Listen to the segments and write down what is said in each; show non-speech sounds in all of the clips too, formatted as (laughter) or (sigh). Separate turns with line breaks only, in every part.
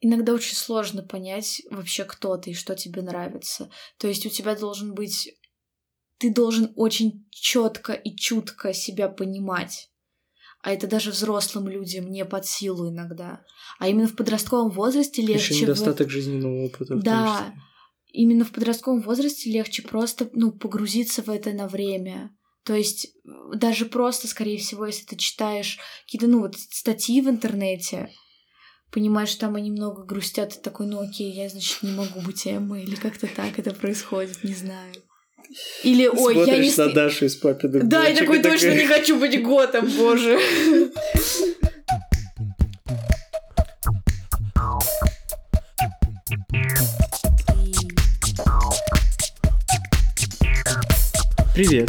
иногда очень сложно понять вообще, кто ты и что тебе нравится. То есть у тебя должен быть... Ты должен очень четко и чутко себя понимать. А это даже взрослым людям не под силу иногда. А именно в подростковом возрасте легче...
Еще недостаток в... жизненного опыта.
Да, именно в подростковом возрасте легче просто ну, погрузиться в это на время. То есть даже просто, скорее всего, если ты читаешь какие-то, ну, вот статьи в интернете, понимаешь, что там они много грустят, и такой, ну окей, я, значит, не могу быть Эммой, или как-то так это происходит, не знаю. Или, ой,
Смотришь
я не...
на Дашу из папиных
Да, я такой, точно не хочу быть готом, боже.
Привет,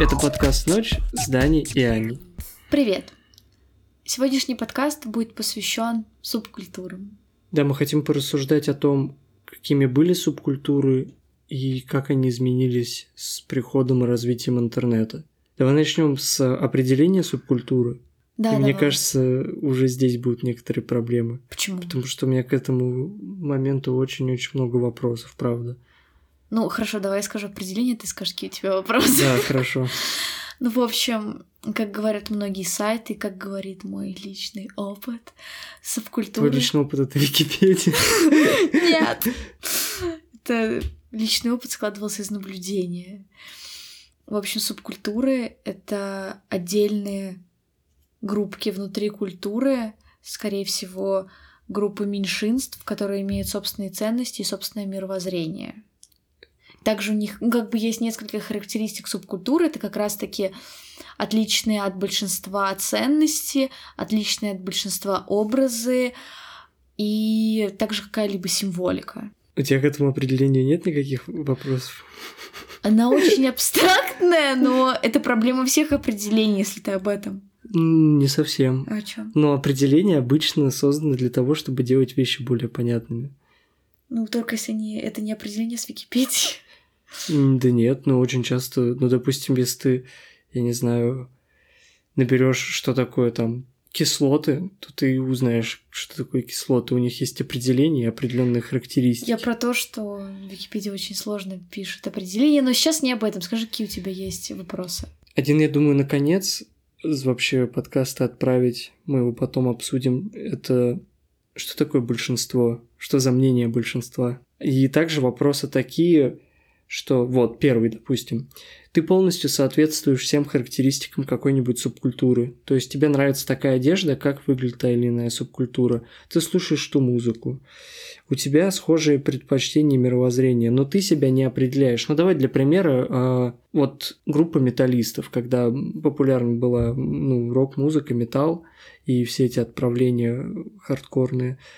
это подкаст «Ночь» с Даней и Аней.
Привет. Сегодняшний подкаст будет посвящен субкультурам.
Да, мы хотим порассуждать о том, какими были субкультуры и как они изменились с приходом и развитием интернета. Давай начнем с определения субкультуры.
Да,
и
давай.
мне кажется, уже здесь будут некоторые проблемы.
Почему?
Потому что у меня к этому моменту очень-очень много вопросов, правда.
Ну, хорошо, давай я скажу определение, ты скажешь, какие у тебя вопросы.
Да, хорошо. (laughs)
Ну, в общем, как говорят многие сайты, как говорит мой личный опыт, субкультура...
Твой личный опыт — это Википедия.
Нет! (laughs) Это личный опыт складывался из наблюдения. В общем, субкультуры — это отдельные группки внутри культуры, скорее всего, группы меньшинств, которые имеют собственные ценности и собственное мировоззрение. Также у них ну, как бы есть несколько характеристик субкультуры. Это как раз-таки отличные от большинства ценности, отличные от большинства образы и также какая-либо символика.
У тебя к этому определению нет никаких вопросов?
Она (laughs) очень абстрактная, но это проблема всех определений, если ты об этом.
Не совсем.
О чем?
Но определения обычно созданы для того, чтобы делать вещи более понятными.
Ну, только если не, это не определение с Википедии.
Да нет, но очень часто, ну, допустим, если ты, я не знаю, наберешь, что такое там кислоты, то ты узнаешь, что такое кислоты. У них есть определение, определенные характеристики.
Я про то, что Википедия очень сложно пишет определение, но сейчас не об этом. Скажи, какие у тебя есть вопросы?
Один, я думаю, наконец, вообще подкаста отправить, мы его потом обсудим. Это что такое большинство? Что за мнение большинства? И также вопросы такие, что вот первый, допустим, ты полностью соответствуешь всем характеристикам какой-нибудь субкультуры. То есть тебе нравится такая одежда, как выглядит та или иная субкультура. Ты слушаешь ту музыку. У тебя схожие предпочтения мировоззрения, но ты себя не определяешь. Ну давай для примера, э, вот группа металлистов, когда популярна была ну, рок-музыка, металл и все эти отправления хардкорные –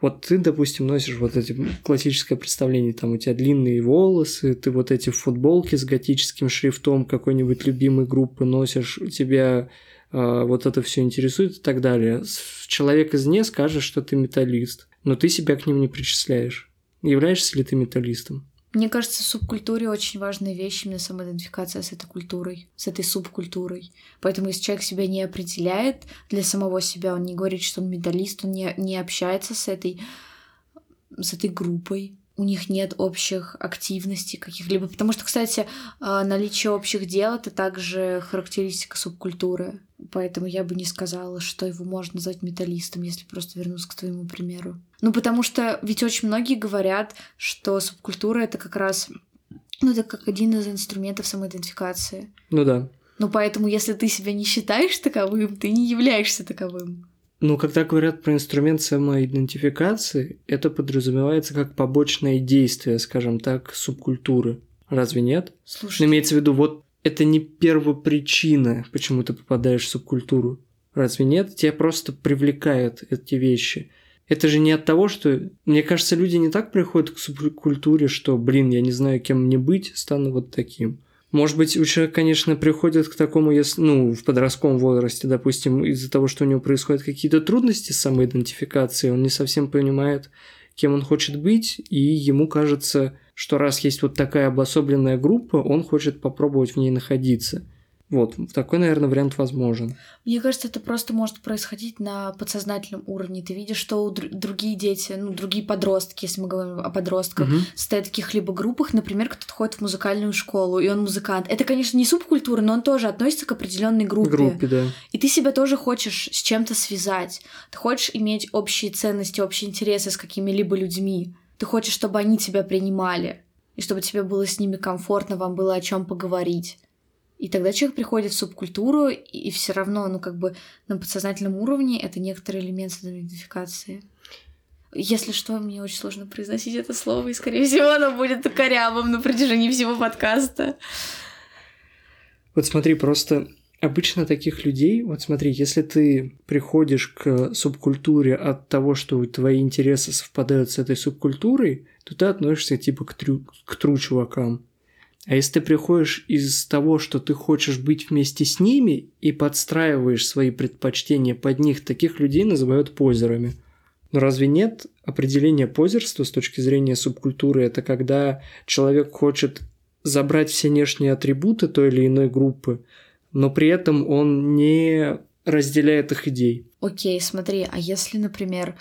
вот ты, допустим, носишь вот эти классическое представление, там у тебя длинные волосы, ты вот эти футболки с готическим шрифтом какой-нибудь любимой группы носишь, у тебя э, вот это все интересует и так далее. Человек извне скажет, что ты металлист, но ты себя к ним не причисляешь. Являешься ли ты металлистом?
Мне кажется, в субкультуре очень важная вещь именно самоидентификация с этой культурой, с этой субкультурой. Поэтому если человек себя не определяет для самого себя, он не говорит, что он медалист, он не, не общается с этой, с этой группой, у них нет общих активностей каких-либо. Потому что, кстати, а, наличие общих дел — это также характеристика субкультуры. Поэтому я бы не сказала, что его можно назвать металлистом, если просто вернуться к твоему примеру. Ну, потому что ведь очень многие говорят, что субкультура — это как раз ну, это как один из инструментов самоидентификации.
Ну да.
Ну, поэтому, если ты себя не считаешь таковым, ты не являешься таковым.
Ну, когда говорят про инструмент самоидентификации, это подразумевается как побочное действие, скажем так, субкультуры. Разве нет?
Слушай.
Имеется в виду, вот это не первопричина, почему ты попадаешь в субкультуру. Разве нет? Тебя просто привлекают эти вещи. Это же не от того, что... Мне кажется, люди не так приходят к субкультуре, что, блин, я не знаю, кем мне быть, стану вот таким. Может быть, у человека, конечно, приходит к такому, если, ну, в подростковом возрасте, допустим, из-за того, что у него происходят какие-то трудности с самоидентификацией, он не совсем понимает, кем он хочет быть, и ему кажется, что раз есть вот такая обособленная группа, он хочет попробовать в ней находиться. Вот, такой, наверное, вариант возможен.
Мне кажется, это просто может происходить на подсознательном уровне. Ты видишь, что др- другие дети, ну, другие подростки, если мы говорим о подростках, угу. стоят в каких-либо группах, например, кто-то ходит в музыкальную школу, и он музыкант. Это, конечно, не субкультура, но он тоже относится к определенной группе.
Группе, да.
И ты себя тоже хочешь с чем-то связать. Ты хочешь иметь общие ценности, общие интересы с какими-либо людьми. Ты хочешь, чтобы они тебя принимали, и чтобы тебе было с ними комфортно, вам было о чем поговорить. И тогда человек приходит в субкультуру, и все равно, ну, как бы на подсознательном уровне это некоторый элемент идентификации. Если что, мне очень сложно произносить это слово, и, скорее всего, оно будет корявым на протяжении всего подкаста.
Вот смотри, просто обычно таких людей, вот смотри, если ты приходишь к субкультуре от того, что твои интересы совпадают с этой субкультурой, то ты относишься типа к трю, к тру чувакам. А если ты приходишь из того, что ты хочешь быть вместе с ними и подстраиваешь свои предпочтения под них, таких людей называют позерами. Но разве нет определения позерства с точки зрения субкультуры? Это когда человек хочет забрать все внешние атрибуты той или иной группы, но при этом он не разделяет их идей.
Окей, смотри, а если, например,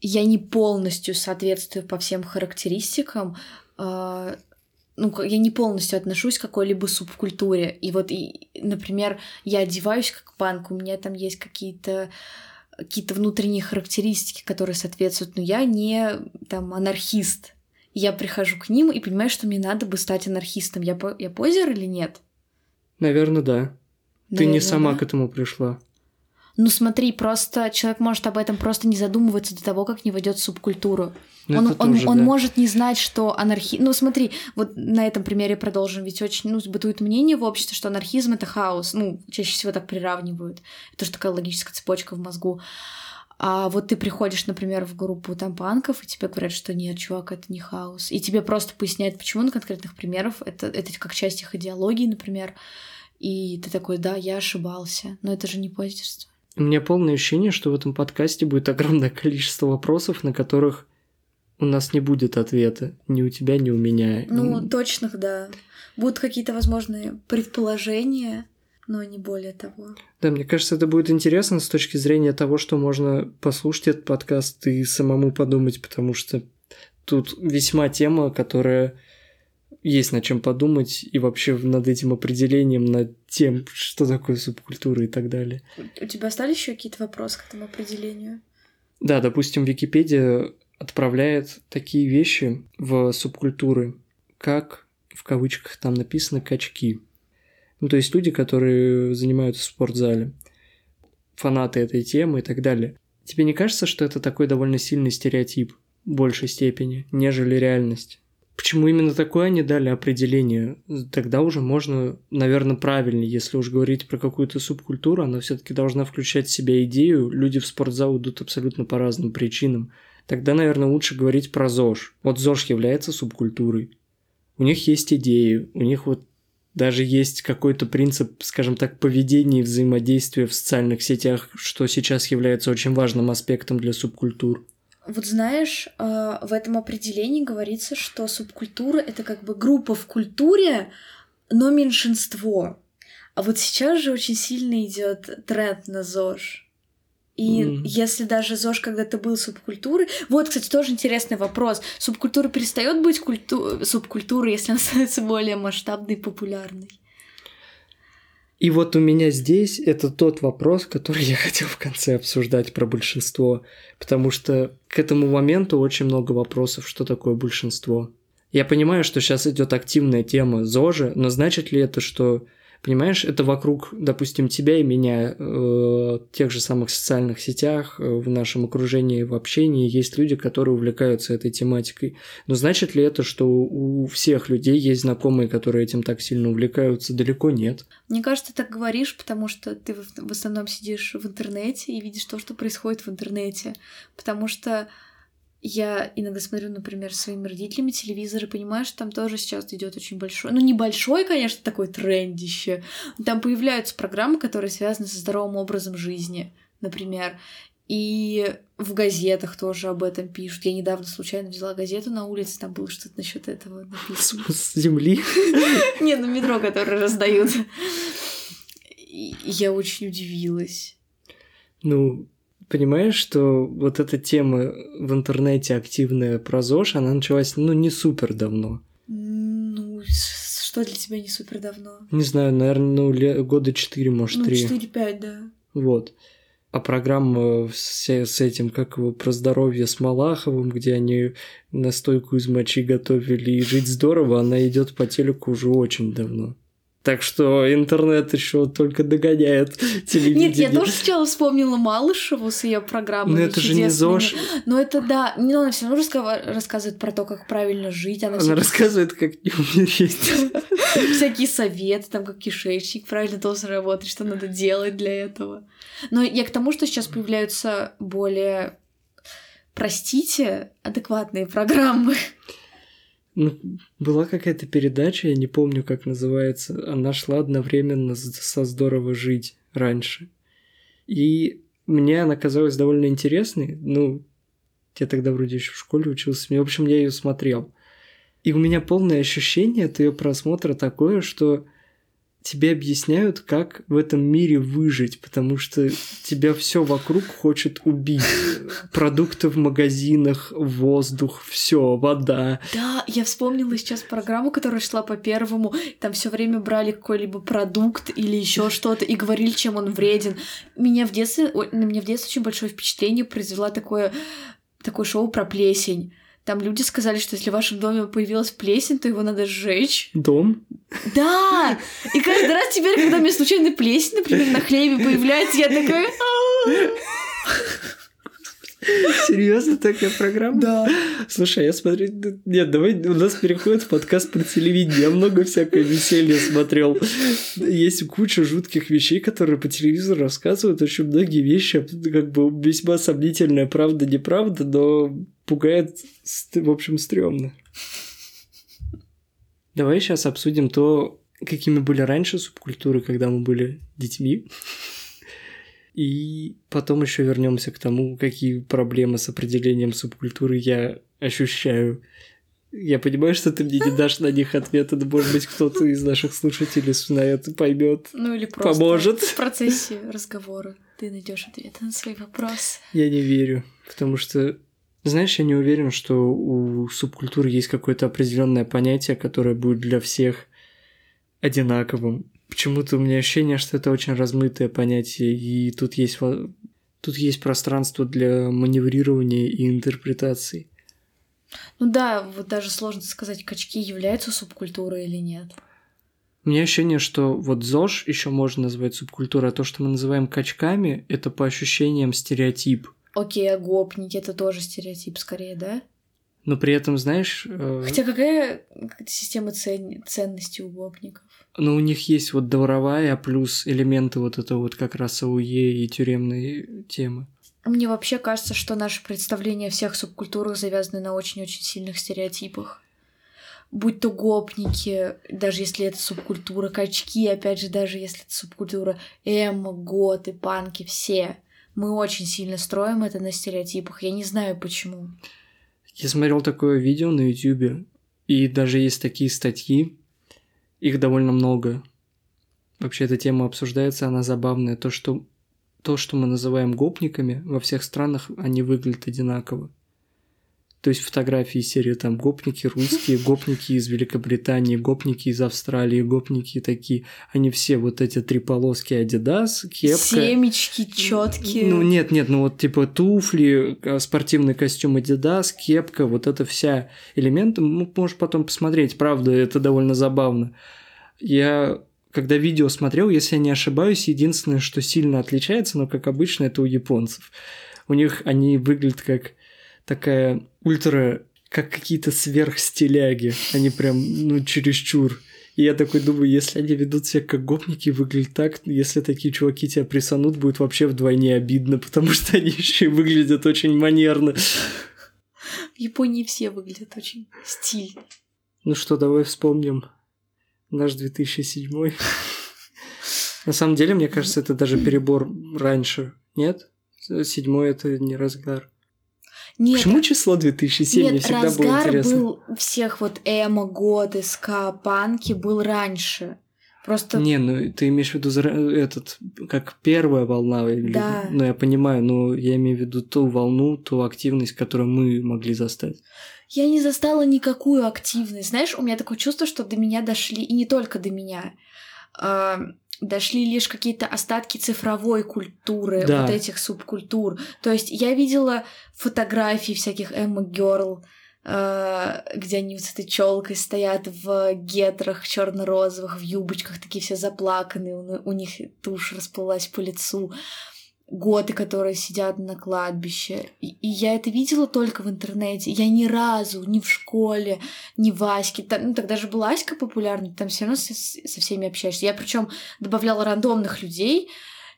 я не полностью соответствую по всем характеристикам, а, ну, я не полностью отношусь к какой-либо субкультуре. И вот, и, например, я одеваюсь как панк, у меня там есть какие-то какие-то внутренние характеристики, которые соответствуют, но я не там анархист. Я прихожу к ним и понимаю, что мне надо бы стать анархистом. Я, по... я позер или нет?
Наверное, да. Наверное, Ты не сама да? к этому пришла.
Ну смотри, просто человек может об этом просто не задумываться до того, как не войдет в субкультуру. Ну, он, он, тоже, он да. может не знать, что анархизм... Ну смотри, вот на этом примере продолжим. Ведь очень ну, бытует мнение в обществе, что анархизм — это хаос. Ну, чаще всего так приравнивают. Это тоже такая логическая цепочка в мозгу. А вот ты приходишь, например, в группу там панков, и тебе говорят, что нет, чувак, это не хаос. И тебе просто поясняют, почему на конкретных примерах. Это, это как часть их идеологии, например. И ты такой, да, я ошибался. Но это же не позерство.
У меня полное ощущение, что в этом подкасте будет огромное количество вопросов, на которых у нас не будет ответа. Ни у тебя, ни у меня.
Ну, точных, да. Будут какие-то возможные предположения, но не более того.
Да, мне кажется, это будет интересно с точки зрения того, что можно послушать этот подкаст и самому подумать, потому что тут весьма тема, которая есть над чем подумать и вообще над этим определением, над тем, что такое субкультура и так далее.
У тебя остались еще какие-то вопросы к этому определению?
Да, допустим, Википедия отправляет такие вещи в субкультуры, как в кавычках там написано качки. Ну, то есть люди, которые занимаются в спортзале, фанаты этой темы и так далее. Тебе не кажется, что это такой довольно сильный стереотип в большей степени, нежели реальность? Почему именно такое они дали определение? Тогда уже можно, наверное, правильнее, если уж говорить про какую-то субкультуру, она все-таки должна включать в себя идею. Люди в спортзал идут абсолютно по разным причинам. Тогда, наверное, лучше говорить про ЗОЖ. Вот ЗОЖ является субкультурой. У них есть идеи, у них вот даже есть какой-то принцип, скажем так, поведения и взаимодействия в социальных сетях, что сейчас является очень важным аспектом для субкультур.
Вот знаешь, э, в этом определении говорится, что субкультура — это как бы группа в культуре, но меньшинство. А вот сейчас же очень сильно идет тренд на ЗОЖ. И mm. если даже ЗОЖ когда-то был субкультурой... Вот, кстати, тоже интересный вопрос. Субкультура перестает быть культу... субкультурой, если она становится более масштабной и популярной?
И вот у меня здесь это тот вопрос, который (laughs) я хотел в конце обсуждать про большинство, потому что к этому моменту очень много вопросов, что такое большинство. Я понимаю, что сейчас идет активная тема ЗОЖа, но значит ли это, что Понимаешь, это вокруг, допустим, тебя и меня, э, тех же самых социальных сетях, э, в нашем окружении, в общении есть люди, которые увлекаются этой тематикой. Но значит ли это, что у всех людей есть знакомые, которые этим так сильно увлекаются? Далеко нет.
Мне кажется, ты так говоришь, потому что ты в основном сидишь в интернете и видишь то, что происходит в интернете. Потому что я иногда смотрю, например, своими родителями телевизор и понимаю, что там тоже сейчас идет очень большой, ну небольшой, конечно, такой трендище. Там появляются программы, которые связаны со здоровым образом жизни, например. И в газетах тоже об этом пишут. Я недавно случайно взяла газету на улице, там было что-то насчет этого написано.
С земли? (laughs)
Не, на метро, которые раздают. Я очень удивилась.
Ну, понимаешь, что вот эта тема в интернете активная про ЗОЖ, она началась, ну, не супер давно.
Ну, что для тебя не супер давно?
Не знаю, наверное, ну, ле- года 4, может,
Ну,
3.
4-5, да.
Вот. А программа с, с этим, как его, про здоровье с Малаховым, где они настойку из мочи готовили и жить здорово, она идет по телеку уже очень давно. Так что интернет еще только догоняет телевидение.
Нет, я тоже сначала вспомнила Малышеву с ее программой.
Но это же не ЗОЖ.
Но это да, но она все равно рассказывает про то, как правильно жить. Она,
Она
всякие-
рассказывает, как не умереть. (laughs)
всякие советы, там, как кишечник правильно должен работать, что надо делать для этого. Но я к тому, что сейчас появляются более, простите, адекватные программы.
Ну, была какая-то передача, я не помню, как называется. Она шла одновременно со «Здорово жить» раньше. И мне она казалась довольно интересной. Ну, я тогда вроде еще в школе учился. В общем, я ее смотрел. И у меня полное ощущение от ее просмотра такое, что тебе объясняют, как в этом мире выжить, потому что тебя все вокруг хочет убить. (laughs) Продукты в магазинах, воздух, все, вода.
Да, я вспомнила сейчас программу, которая шла по первому. Там все время брали какой-либо продукт или еще (laughs) что-то и говорили, чем он вреден. Меня в детстве, на меня в детстве очень большое впечатление произвела такое, такое шоу про плесень. Там люди сказали, что если в вашем доме появилась плесень, то его надо сжечь.
Дом.
Да! И каждый раз теперь, когда меня случайно плесень, например, на хлебе появляется, я такая...
Серьезно такая программа?
Да.
Слушай, я смотрю... Нет, давай у нас переходит в подкаст про телевидение. Я много всякое веселья смотрел. Есть куча жутких вещей, которые по телевизору рассказывают. Очень многие вещи, как бы весьма сомнительная правда, неправда, но пугает, в общем, стрёмно. Давай сейчас обсудим то, какими были раньше субкультуры, когда мы были детьми. И потом еще вернемся к тому, какие проблемы с определением субкультуры я ощущаю. Я понимаю, что ты мне не дашь на них ответа, но, может быть, кто-то из наших слушателей на это поймет.
Ну или просто
Поможет.
в процессе разговора ты найдешь ответы на свои вопросы.
Я не верю, потому что, знаешь, я не уверен, что у субкультуры есть какое-то определенное понятие, которое будет для всех одинаковым. Почему-то у меня ощущение, что это очень размытое понятие, и тут есть, тут есть пространство для маневрирования и интерпретаций.
Ну да, вот даже сложно сказать, качки являются субкультурой или нет.
У меня ощущение, что вот ЗОЖ еще можно назвать субкультурой, а то, что мы называем качками, это по ощущениям стереотип.
Окей, а гопники это тоже стереотип скорее, да?
Но при этом, знаешь, э,
Хотя какая система цен- ценностей у гопников?
ну, у них есть вот дворовая, плюс элементы вот этого вот как раз АУЕ и тюремной темы.
Мне вообще кажется, что наше представление о всех субкультурах завязаны на очень-очень сильных стереотипах. Будь то гопники, даже если это субкультура, качки, опять же, даже если это субкультура, эмо, готы, панки, все. Мы очень сильно строим это на стереотипах. Я не знаю почему.
Я смотрел такое видео на Ютубе, и даже есть такие статьи, их довольно много. Вообще эта тема обсуждается, она забавная. То, что, то, что мы называем гопниками, во всех странах они выглядят одинаково. То есть фотографии серии там гопники русские, (laughs) гопники из Великобритании, гопники из Австралии, гопники такие. Они все вот эти три полоски Adidas, кепка.
Семечки четкие.
Ну нет, нет, ну вот типа туфли, э, спортивный костюм Adidas, кепка, вот это вся элементы, ну, можешь потом посмотреть, правда, это довольно забавно. Я когда видео смотрел, если я не ошибаюсь, единственное, что сильно отличается, но как обычно, это у японцев. У них они выглядят как такая ультра, как какие-то сверхстиляги. Они прям, ну, чересчур. И я такой думаю, если они ведут себя как гопники, выглядят так, если такие чуваки тебя присанут, будет вообще вдвойне обидно, потому что они еще и выглядят очень манерно.
В Японии все выглядят очень стильно.
Ну что, давай вспомним наш 2007. На самом деле, мне кажется, это даже перебор раньше. Нет? Седьмой это не разгар.
Нет,
Почему число 2007? Мне
Нет,
всегда было
разгар
интересно.
был всех вот эмо, годы, ска, панки был раньше. Просто...
Не, ну ты имеешь в виду этот, как первая волна, или...
Да.
ну я понимаю, но я имею в виду ту волну, ту активность, которую мы могли застать.
Я не застала никакую активность. Знаешь, у меня такое чувство, что до меня дошли, и не только до меня, дошли лишь какие-то остатки цифровой культуры,
Да.
вот этих субкультур. То есть я видела фотографии всяких Эмма Герл, э, где они вот с этой челкой стоят в гетрах черно-розовых, в юбочках, такие все заплаканные, у, у них тушь расплылась по лицу. Готы, которые сидят на кладбище. И, и я это видела только в интернете. Я ни разу, ни в школе, ни в Аське. Та- ну, тогда же была Аська популярна, там все равно со, со всеми общаешься. Я причем добавляла рандомных людей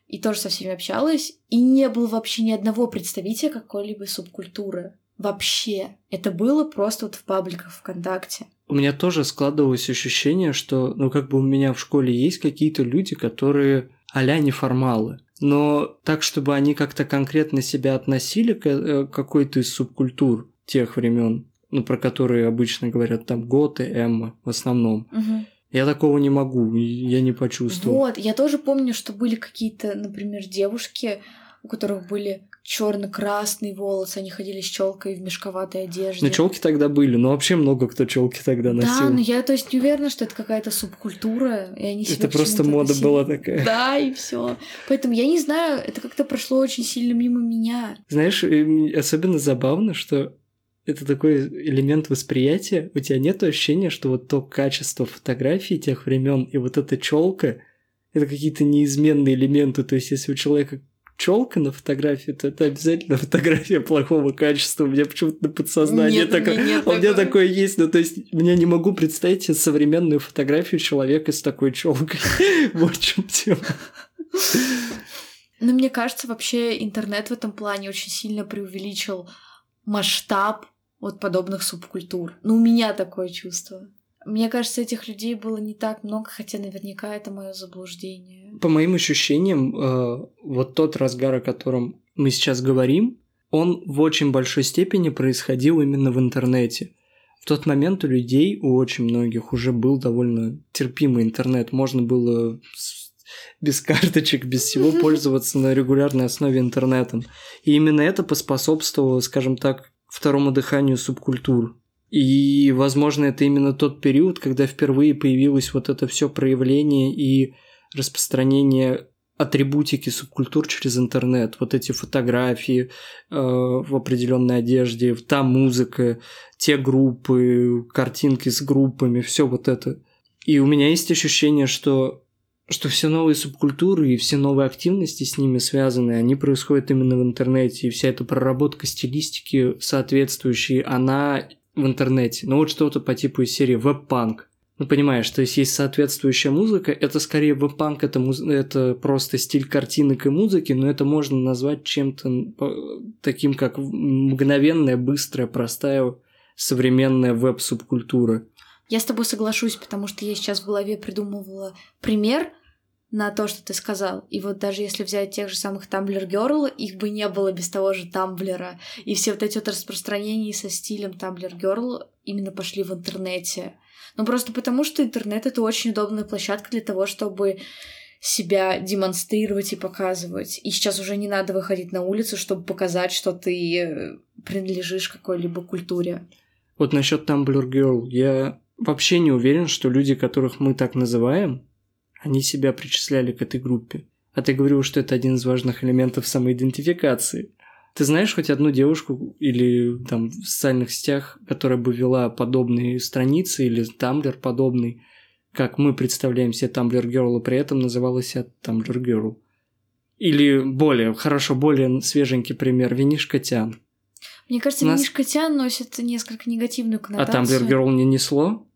и тоже со всеми общалась. И не было вообще ни одного представителя какой-либо субкультуры. Вообще. Это было просто вот в пабликах ВКонтакте.
У меня тоже складывалось ощущение, что, ну, как бы у меня в школе есть какие-то люди, которые а-ля неформалы. Но так, чтобы они как-то конкретно себя относили к э, какой-то из субкультур тех времен, ну, про которые обычно говорят там Готы, Эмма в основном.
Мгм.
Я такого не могу, я не почувствовал.
Вот, я тоже помню, что были какие-то, например, девушки, у которых были черно-красные волосы, они ходили с челкой в мешковатой одежде.
Ну, челки тогда были, но вообще много кто челки тогда носил.
Да, но я, то есть, не уверена, что это какая-то субкультура, и они себя
Это просто мода
носили.
была такая.
Да, и все. Поэтому я не знаю, это как-то прошло очень сильно мимо меня.
Знаешь, особенно забавно, что это такой элемент восприятия. У тебя нет ощущения, что вот то качество фотографий тех времен и вот эта челка это какие-то неизменные элементы. То есть, если у человека челка на фотографии, то это обязательно (laughs) фотография плохого качества. У меня почему-то на подсознании
Нет,
такое.
нет
а у меня такое есть. Ну, то есть, я не могу представить себе современную фотографию человека с такой челкой. (laughs) Вот в чем тема.
Но мне кажется, вообще интернет в этом плане очень сильно преувеличил масштаб вот подобных субкультур. Ну, у меня такое чувство. Мне кажется, этих людей было не так много, хотя наверняка это мое заблуждение.
По моим ощущениям, э, вот тот разгар, о котором мы сейчас говорим, он в очень большой степени происходил именно в интернете. В тот момент у людей, у очень многих, уже был довольно терпимый интернет. Можно было без карточек, без всего (laughs) пользоваться на регулярной основе интернетом. И именно это поспособствовало, скажем так, второму дыханию субкультур. И, возможно, это именно тот период, когда впервые появилось вот это все проявление и распространение атрибутики субкультур через интернет. Вот эти фотографии э, в определенной одежде, та музыка, те группы, картинки с группами, все вот это. И у меня есть ощущение, что что все новые субкультуры и все новые активности с ними связаны, они происходят именно в интернете, и вся эта проработка стилистики соответствующей, она в интернете. Ну вот что-то по типу из серии веб-панк. Ну, понимаешь, то есть есть соответствующая музыка, это скорее веб-панк, это, муз... это просто стиль картинок и музыки, но это можно назвать чем-то таким, как мгновенная, быстрая, простая, современная веб-субкультура.
Я с тобой соглашусь, потому что я сейчас в голове придумывала пример на то, что ты сказал. И вот даже если взять тех же самых Tumblr Girl, их бы не было без того же Тамблера. И все вот эти вот распространения со стилем Tumblr Girl именно пошли в интернете. Ну просто потому, что интернет — это очень удобная площадка для того, чтобы себя демонстрировать и показывать. И сейчас уже не надо выходить на улицу, чтобы показать, что ты э, принадлежишь какой-либо культуре.
Вот насчет Tumblr Girl, я вообще не уверен, что люди, которых мы так называем, они себя причисляли к этой группе. А ты говорил, что это один из важных элементов самоидентификации. Ты знаешь хоть одну девушку или там в социальных сетях, которая бы вела подобные страницы или Tumblr подобный, как мы представляем себе Tumblr Girl, и при этом называла себя Tumblr Girl? Или более, хорошо, более свеженький пример, Винишка Тян.
Мне кажется,
У нас-
винишка Тян носит несколько негативную
А
коннотацию.
Tumblr Girl не несло?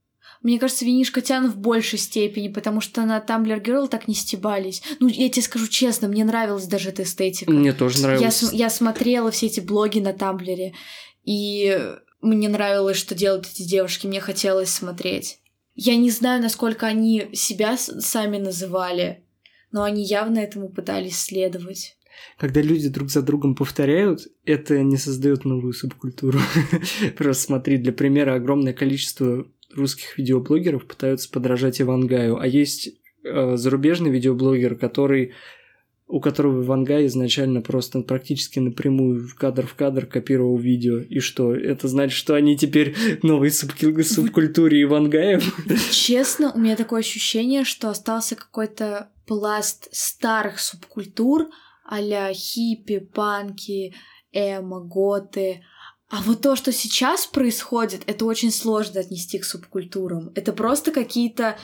Мне кажется, винишка Тян в большей степени, потому что на Tumblr Girl так не стебались. Ну, я тебе скажу честно, мне нравилась даже эта эстетика.
Мне тоже
Я,
нравилось.
см- я смотрела все эти блоги на Тамблере, и мне нравилось, что делают эти девушки, мне хотелось смотреть. Я не знаю, насколько они себя сами называли, но они явно этому пытались следовать.
Когда люди друг за другом повторяют, это не создает новую субкультуру. (laughs) Просто смотри, для примера, огромное количество русских видеоблогеров пытаются подражать Ивангаю, а есть э, зарубежный видеоблогер, который у которого Вангай изначально просто практически напрямую в кадр в кадр копировал видео. И что? Это значит, что они теперь новые субкил- субкультуре Ивангаев?
Честно, у меня такое ощущение, что остался какой-то пласт старых субкультур а хиппи, панки, эмо, готы. А вот то, что сейчас происходит, это очень сложно отнести к субкультурам. Это просто какие-то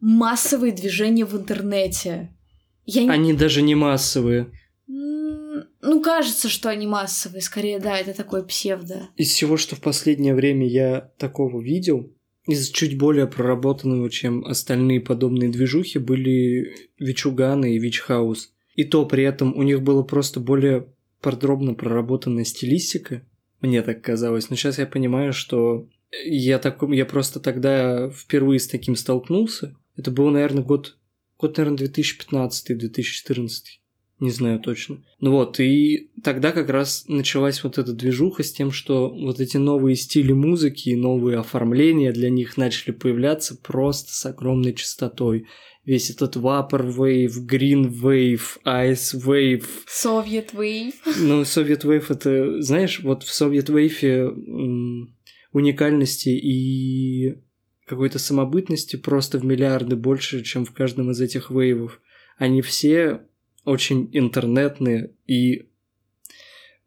массовые движения в интернете.
Я. Они даже не массовые.
Ну, кажется, что они массовые. Скорее, да, это такой псевдо.
Из всего, что в последнее время я такого видел, из чуть более проработанного, чем остальные подобные движухи, были Вичуганы и Вичхаус. И то при этом у них было просто более подробно проработанная стилистика. Мне так казалось. Но сейчас я понимаю, что я, так, я просто тогда впервые с таким столкнулся. Это был, наверное, год Год, наверное, 2015-2014. Не знаю точно. Ну вот, и тогда как раз началась вот эта движуха с тем, что вот эти новые стили музыки и новые оформления для них начали появляться просто с огромной частотой. Весь этот Vapor Wave, Green Wave, Ice Wave.
Soviet Wave.
Ну, Soviet Wave это, знаешь, вот в Soviet Wave уникальности и какой-то самобытности просто в миллиарды больше, чем в каждом из этих вейвов. Они все очень интернетные, и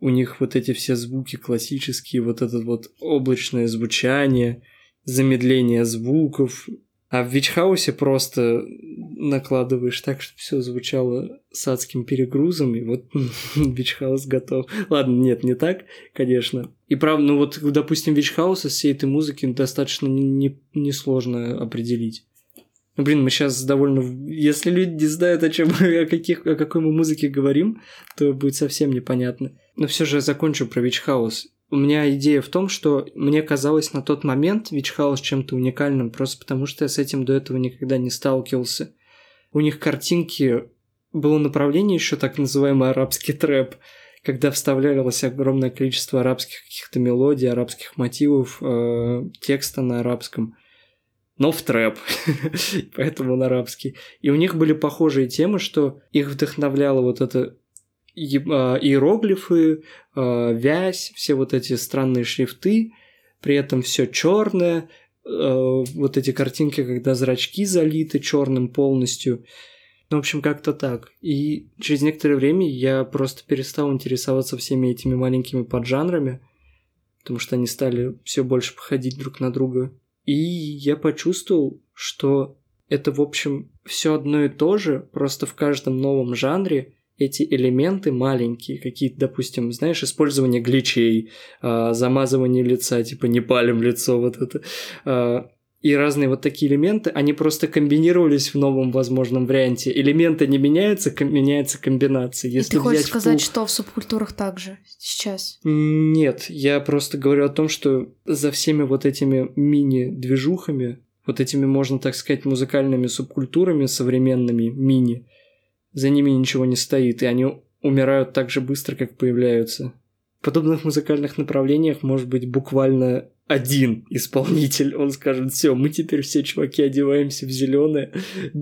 у них вот эти все звуки классические, вот это вот облачное звучание, замедление звуков, а в Вичхаусе просто накладываешь так, чтобы все звучало с адским перегрузом, и вот (laughs) Вичхаус готов. Ладно, нет, не так, конечно. И правда, ну вот, допустим, Вичхаус из всей этой музыки достаточно несложно не, не определить. Ну, блин, мы сейчас довольно... Если люди не знают, о чем о, каких, о какой мы музыке говорим, то будет совсем непонятно. Но все же я закончу про Вичхаус у меня идея в том, что мне казалось на тот момент Вичхаус чем-то уникальным, просто потому что я с этим до этого никогда не сталкивался. У них картинки было направление еще так называемый арабский трэп, когда вставлялось огромное количество арабских каких-то мелодий, арабских мотивов, э, текста на арабском. Но в трэп, (laughs) поэтому он арабский. И у них были похожие темы, что их вдохновляло вот это иероглифы, а, вязь, все вот эти странные шрифты, при этом все черное, а, вот эти картинки, когда зрачки залиты черным полностью. Ну, в общем, как-то так. И через некоторое время я просто перестал интересоваться всеми этими маленькими поджанрами, потому что они стали все больше походить друг на друга. И я почувствовал, что это, в общем, все одно и то же, просто в каждом новом жанре эти элементы маленькие, какие-то, допустим, знаешь, использование гличей, э, замазывание лица, типа не палим лицо, вот это, э, и разные вот такие элементы, они просто комбинировались в новом возможном варианте. Элементы не меняются, ком- меняется комбинация.
Если и ты хочешь сказать, пул... что в субкультурах также сейчас?
Нет, я просто говорю о том, что за всеми вот этими мини-движухами, вот этими, можно так сказать, музыкальными субкультурами современными, мини, за ними ничего не стоит, и они умирают так же быстро, как появляются. В подобных музыкальных направлениях может быть буквально один исполнитель, он скажет, все, мы теперь все чуваки одеваемся в зеленое,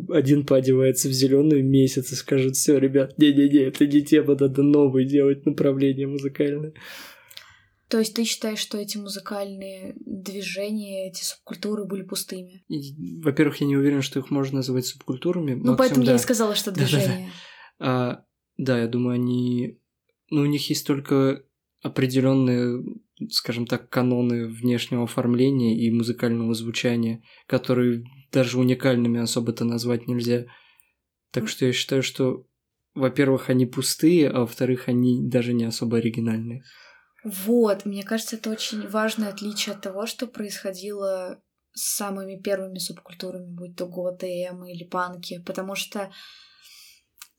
один поодевается в зеленую месяц и скажет, все, ребят, не-не-не, это не тема, надо новое делать направление музыкальное.
То есть ты считаешь, что эти музыкальные движения, эти субкультуры были пустыми?
Во-первых, я не уверен, что их можно называть субкультурами.
Ну, Максим, поэтому да. я и сказала, что движение.
Да, а, да, я думаю, они... Ну, у них есть только определенные, скажем так, каноны внешнего оформления и музыкального звучания, которые даже уникальными особо-то назвать нельзя. Так что я считаю, что, во-первых, они пустые, а во-вторых, они даже не особо оригинальные.
Вот, мне кажется, это очень важное отличие от того, что происходило с самыми первыми субкультурами, будь то готы, эмо или панки, потому что,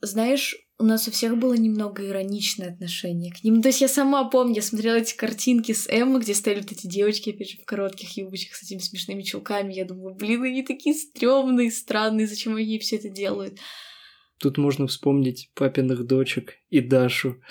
знаешь, у нас у всех было немного ироничное отношение к ним. То есть я сама помню, я смотрела эти картинки с Эммой, где стояли вот эти девочки, опять же, в коротких юбочках с этими смешными чулками. Я думаю, блин, они такие стрёмные, странные, зачем они все это делают?
Тут можно вспомнить папиных дочек и Дашу,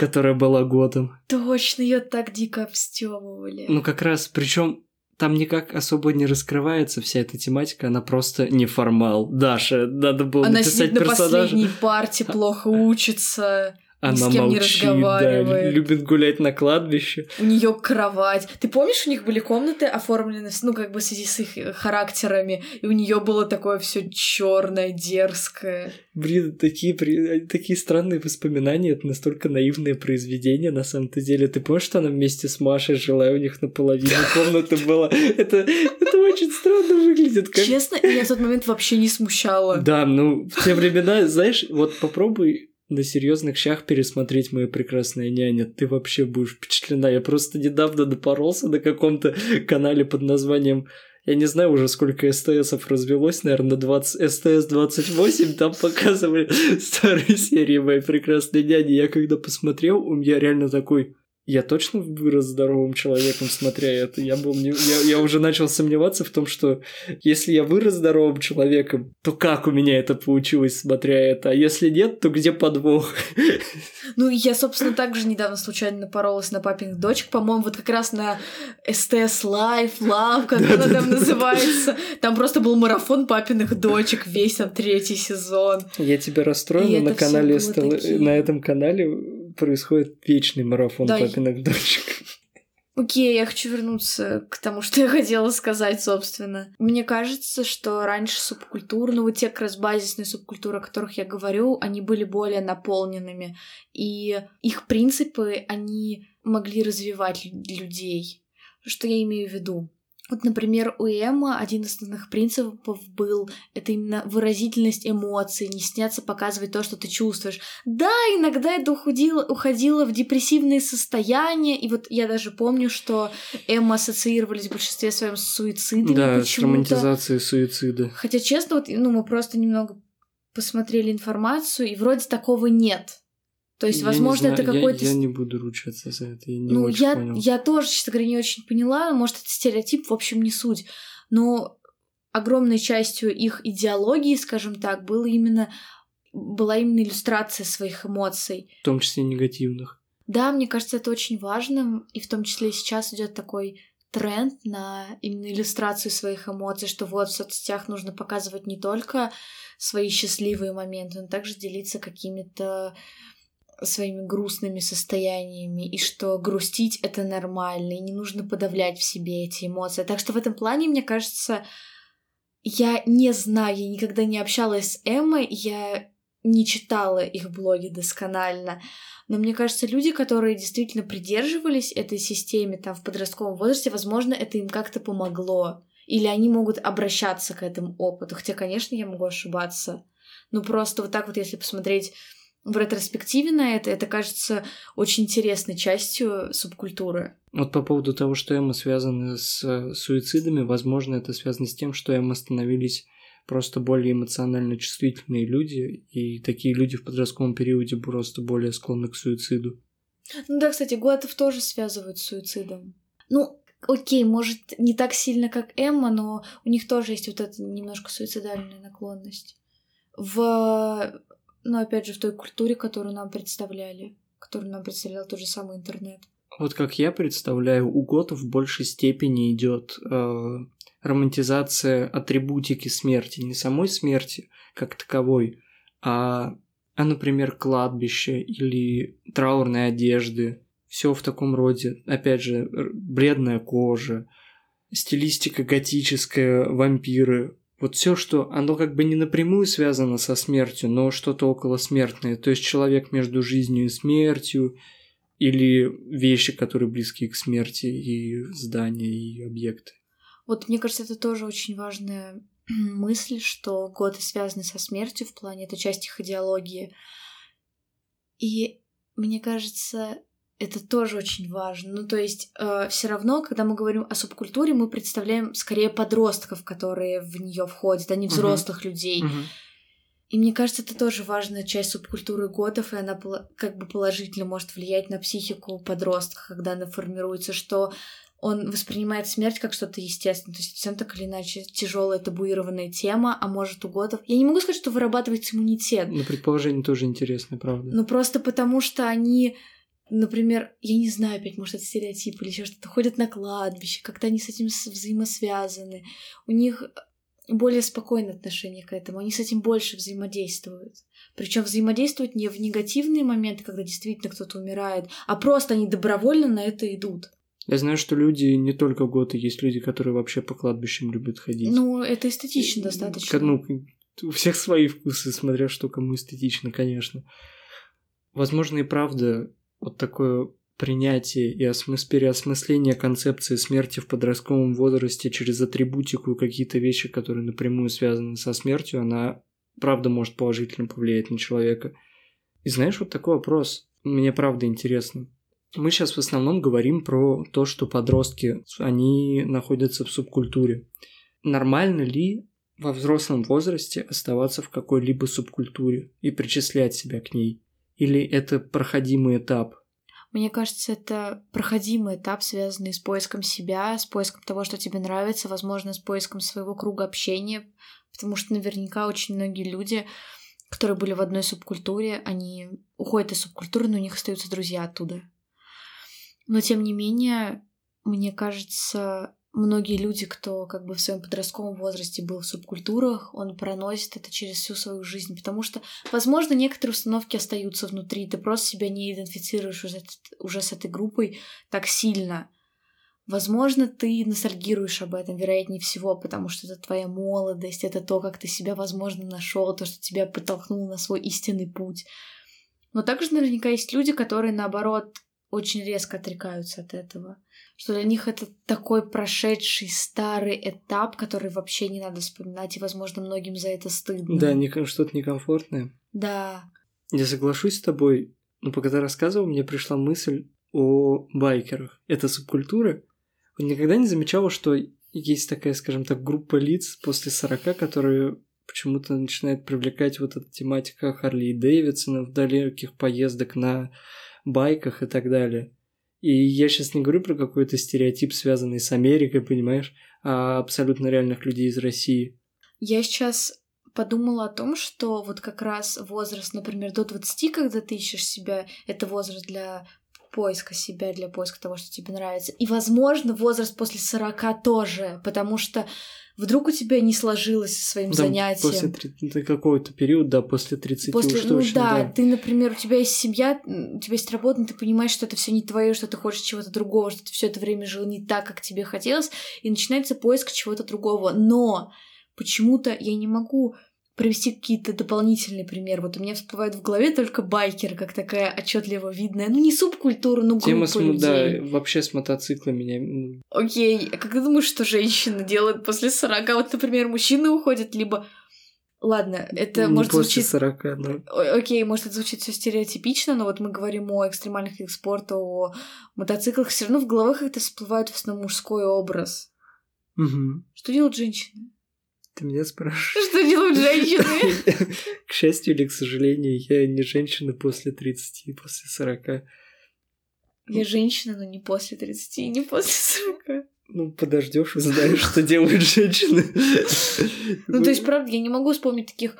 которая была годом.
Точно, ее так дико обстебывали.
Ну, как раз, причем там никак особо не раскрывается вся эта тематика, она просто неформал. Даша, надо было
Она
написать
сидит на
персонажа.
последней парте, плохо учится.
Она
ни с кем не
молчит, да,
разговаривает.
любит гулять на кладбище.
У нее кровать. Ты помнишь, у них были комнаты оформлены, ну, как бы в связи с их э, характерами, и у нее было такое все черное, дерзкое.
Блин, такие, при- такие странные воспоминания, это настолько наивное произведение на самом-то деле. Ты помнишь, что она вместе с Машей жила, и у них наполовину (laughs) комнаты была? Это, это очень странно выглядит. Как...
Честно, меня в тот момент вообще не смущало.
Да, ну, в те времена, знаешь, вот попробуй на серьезных щах пересмотреть «Моя прекрасная няня». Ты вообще будешь впечатлена. Я просто недавно напоролся на каком-то канале под названием я не знаю уже, сколько СТСов развелось, наверное, 20, СТС-28, там показывали старые серии «Моей прекрасной няни». Я когда посмотрел, у меня реально такой... Я точно вырос здоровым человеком, смотря это. Я был не... я, я уже начал сомневаться в том, что если я вырос здоровым человеком, то как у меня это получилось, смотря это? А если нет, то где подвох?
Ну, я, собственно, также недавно случайно напоролась на папиных дочек, по-моему, вот как раз на СТС Life, Love, как она там называется. Там просто был марафон папиных дочек, весь там третий сезон.
Я тебя но на канале
такие.
на этом канале происходит вечный марафон
Да,
папиных дочек. (laughs)
Окей, я хочу вернуться к тому, что я хотела сказать, собственно. Мне кажется, что раньше субкультуры, ну вот те как раз базисные субкультуры, о которых я говорю, они были более наполненными. И их принципы, они могли развивать лю- людей. Что я имею в виду? Вот, например, у Эма один из основных принципов был это именно выразительность эмоций, не стесняться показывать то, что ты чувствуешь. Да, иногда это уходило, уходило в депрессивные состояния, и вот я даже помню, что Эмма ассоциировались в большинстве своем с суицидами
Да, с
почему-то.
романтизацией суицида.
Хотя, честно, вот, ну, мы просто немного посмотрели информацию, и вроде такого нет. То есть,
Я
возможно, это
я-
какой-то...
Я, не буду ручаться за это, я не
ну,
очень
я,
понял.
я тоже, честно говоря, не очень поняла. Может, это стереотип, в общем, не суть. Но огромной частью их идеологии, скажем так, было именно была именно иллюстрация своих эмоций.
В том числе негативных.
Да, мне кажется, это очень важным, и в том числе сейчас идет такой тренд на именно иллюстрацию своих эмоций, что вот в соцсетях нужно показывать не только свои счастливые моменты, но также делиться какими-то своими грустными состояниями, и что грустить это нормально, и не нужно подавлять в себе эти эмоции. Так что в этом плане, мне кажется, я не знаю, я никогда не общалась с Эммой, я не читала их блоги досконально, но мне кажется, люди, которые действительно придерживались этой системе там в подростковом возрасте, возможно, это им как-то помогло. Или они могут обращаться к этому опыту. Хотя, конечно, я могу ошибаться. Но просто вот так вот, если посмотреть в ретроспективе на это, это кажется очень интересной частью субкультуры.
Вот по поводу того, что Эмма связаны с э, суицидами, возможно, это связано с тем, что Эмма становились просто более эмоционально чувствительные люди, и такие люди в подростковом периоде просто более склонны к суициду.
Ну да, кстати, Готов тоже связывают с суицидом. Ну, окей, может, не так сильно, как Эмма, но у них тоже есть вот эта немножко суицидальная наклонность. В, ну, опять же, в той культуре, которую нам представляли, которую нам представлял тот же самый интернет.
Вот как я представляю, у готов в большей степени идет э, романтизация атрибутики смерти, не самой смерти как таковой, а, а например, кладбище или траурные одежды. Все в таком роде. Опять же, бледная кожа, стилистика готическая, вампиры. Вот все, что оно как бы не напрямую связано со смертью, но что-то около смертное. То есть человек между жизнью и смертью, или вещи, которые близки к смерти, и здания, и объекты.
Вот мне кажется, это тоже очень важная (clears throat) мысль, что годы связаны со смертью в плане, это часть их идеологии. И мне кажется, это тоже очень важно. Ну, то есть, э, все равно, когда мы говорим о субкультуре, мы представляем скорее подростков, которые в нее входят, а не взрослых людей. И мне кажется, это тоже важная часть субкультуры готов, и она как бы положительно может влиять на психику подростка, когда она формируется, что он воспринимает смерть как что-то естественное. То есть всем так или иначе тяжелая табуированная тема, а может у готов... Я не могу сказать, что вырабатывается иммунитет,
Ну, предположение тоже интересное, правда.
но просто потому, что они Например, я не знаю, опять, может, это стереотип или еще что-то, ходят на кладбище, как-то они с этим взаимосвязаны. У них более спокойное отношение к этому, они с этим больше взаимодействуют. Причем взаимодействуют не в негативные моменты, когда действительно кто-то умирает, а просто они добровольно на это идут.
Я знаю, что люди не только готы, есть люди, которые вообще по кладбищам любят ходить.
Ну, это эстетично достаточно.
Ну, у всех свои вкусы, смотря что кому эстетично, конечно. Возможно, и правда, вот такое принятие и осмыс... переосмысление концепции смерти в подростковом возрасте через атрибутику и какие-то вещи, которые напрямую связаны со смертью, она правда может положительно повлиять на человека. И знаешь, вот такой вопрос, мне правда интересно. Мы сейчас в основном говорим про то, что подростки, они находятся в субкультуре. Нормально ли во взрослом возрасте оставаться в какой-либо субкультуре и причислять себя к ней? Или это проходимый этап?
Мне кажется, это проходимый этап, связанный с поиском себя, с поиском того, что тебе нравится, возможно, с поиском своего круга общения, потому что наверняка очень многие люди, которые были в одной субкультуре, они уходят из субкультуры, но у них остаются друзья оттуда. Но тем не менее, мне кажется, многие люди, кто как бы в своем подростковом возрасте был в субкультурах, он проносит это через всю свою жизнь, потому что, возможно, некоторые установки остаются внутри, ты просто себя не идентифицируешь уже, уже с этой группой так сильно. Возможно, ты ностальгируешь об этом, вероятнее всего, потому что это твоя молодость, это то, как ты себя, возможно, нашел, то, что тебя подтолкнуло на свой истинный путь. Но также наверняка есть люди, которые, наоборот, очень резко отрекаются от этого. Что для них это такой прошедший старый этап, который вообще не надо вспоминать, и, возможно, многим за это стыдно.
Да, не, что-то некомфортное.
Да.
Я соглашусь с тобой, но пока ты рассказывал, мне пришла мысль о байкерах. Это субкультура. Никогда не замечала, что есть такая, скажем так, группа лиц после 40, которые почему-то начинает привлекать вот эта тематика Харли и Дэвидсона, далеких поездок на байках и так далее. И я сейчас не говорю про какой-то стереотип, связанный с Америкой, понимаешь, а абсолютно реальных людей из России.
Я сейчас подумала о том, что вот как раз возраст, например, до 20, когда ты ищешь себя, это возраст для поиска себя, для поиска того, что тебе нравится. И, возможно, возраст после 40 тоже, потому что Вдруг у тебя не сложилось со своим да, занятием.
После какого-то периода, да, после 30 после, уж
ну, точно, да, да, ты, например, у тебя есть семья, у тебя есть работа, но ты понимаешь, что это все не твое, что ты хочешь чего-то другого, что ты все это время жил не так, как тебе хотелось, и начинается поиск чего-то другого. Но почему-то я не могу привести какие-то дополнительные примеры. Вот у меня всплывает в голове только байкер, как такая отчетливо видная, ну не субкультура, но
Тема
группа
с, людей. Да, вообще с мотоциклами. меня.
Окей, а как ты думаешь, что женщина делает после 40? Вот, например, мужчины уходят, либо... Ладно, это
не
может
после
звучит...
40, но...
Окей, может это звучит все стереотипично, но вот мы говорим о экстремальных видах спорта, о мотоциклах, все равно в головах это всплывает в основном мужской образ.
Угу.
Что делают женщины?
Ты меня спрашиваешь?
Что делают женщины? (laughs)
К счастью или к сожалению, я не женщина после 30, после 40.
Я женщина, но не после 30 и не после 40.
Ну, подождешь, узнаешь, что делают женщины.
Ну, то есть, правда, я не могу вспомнить таких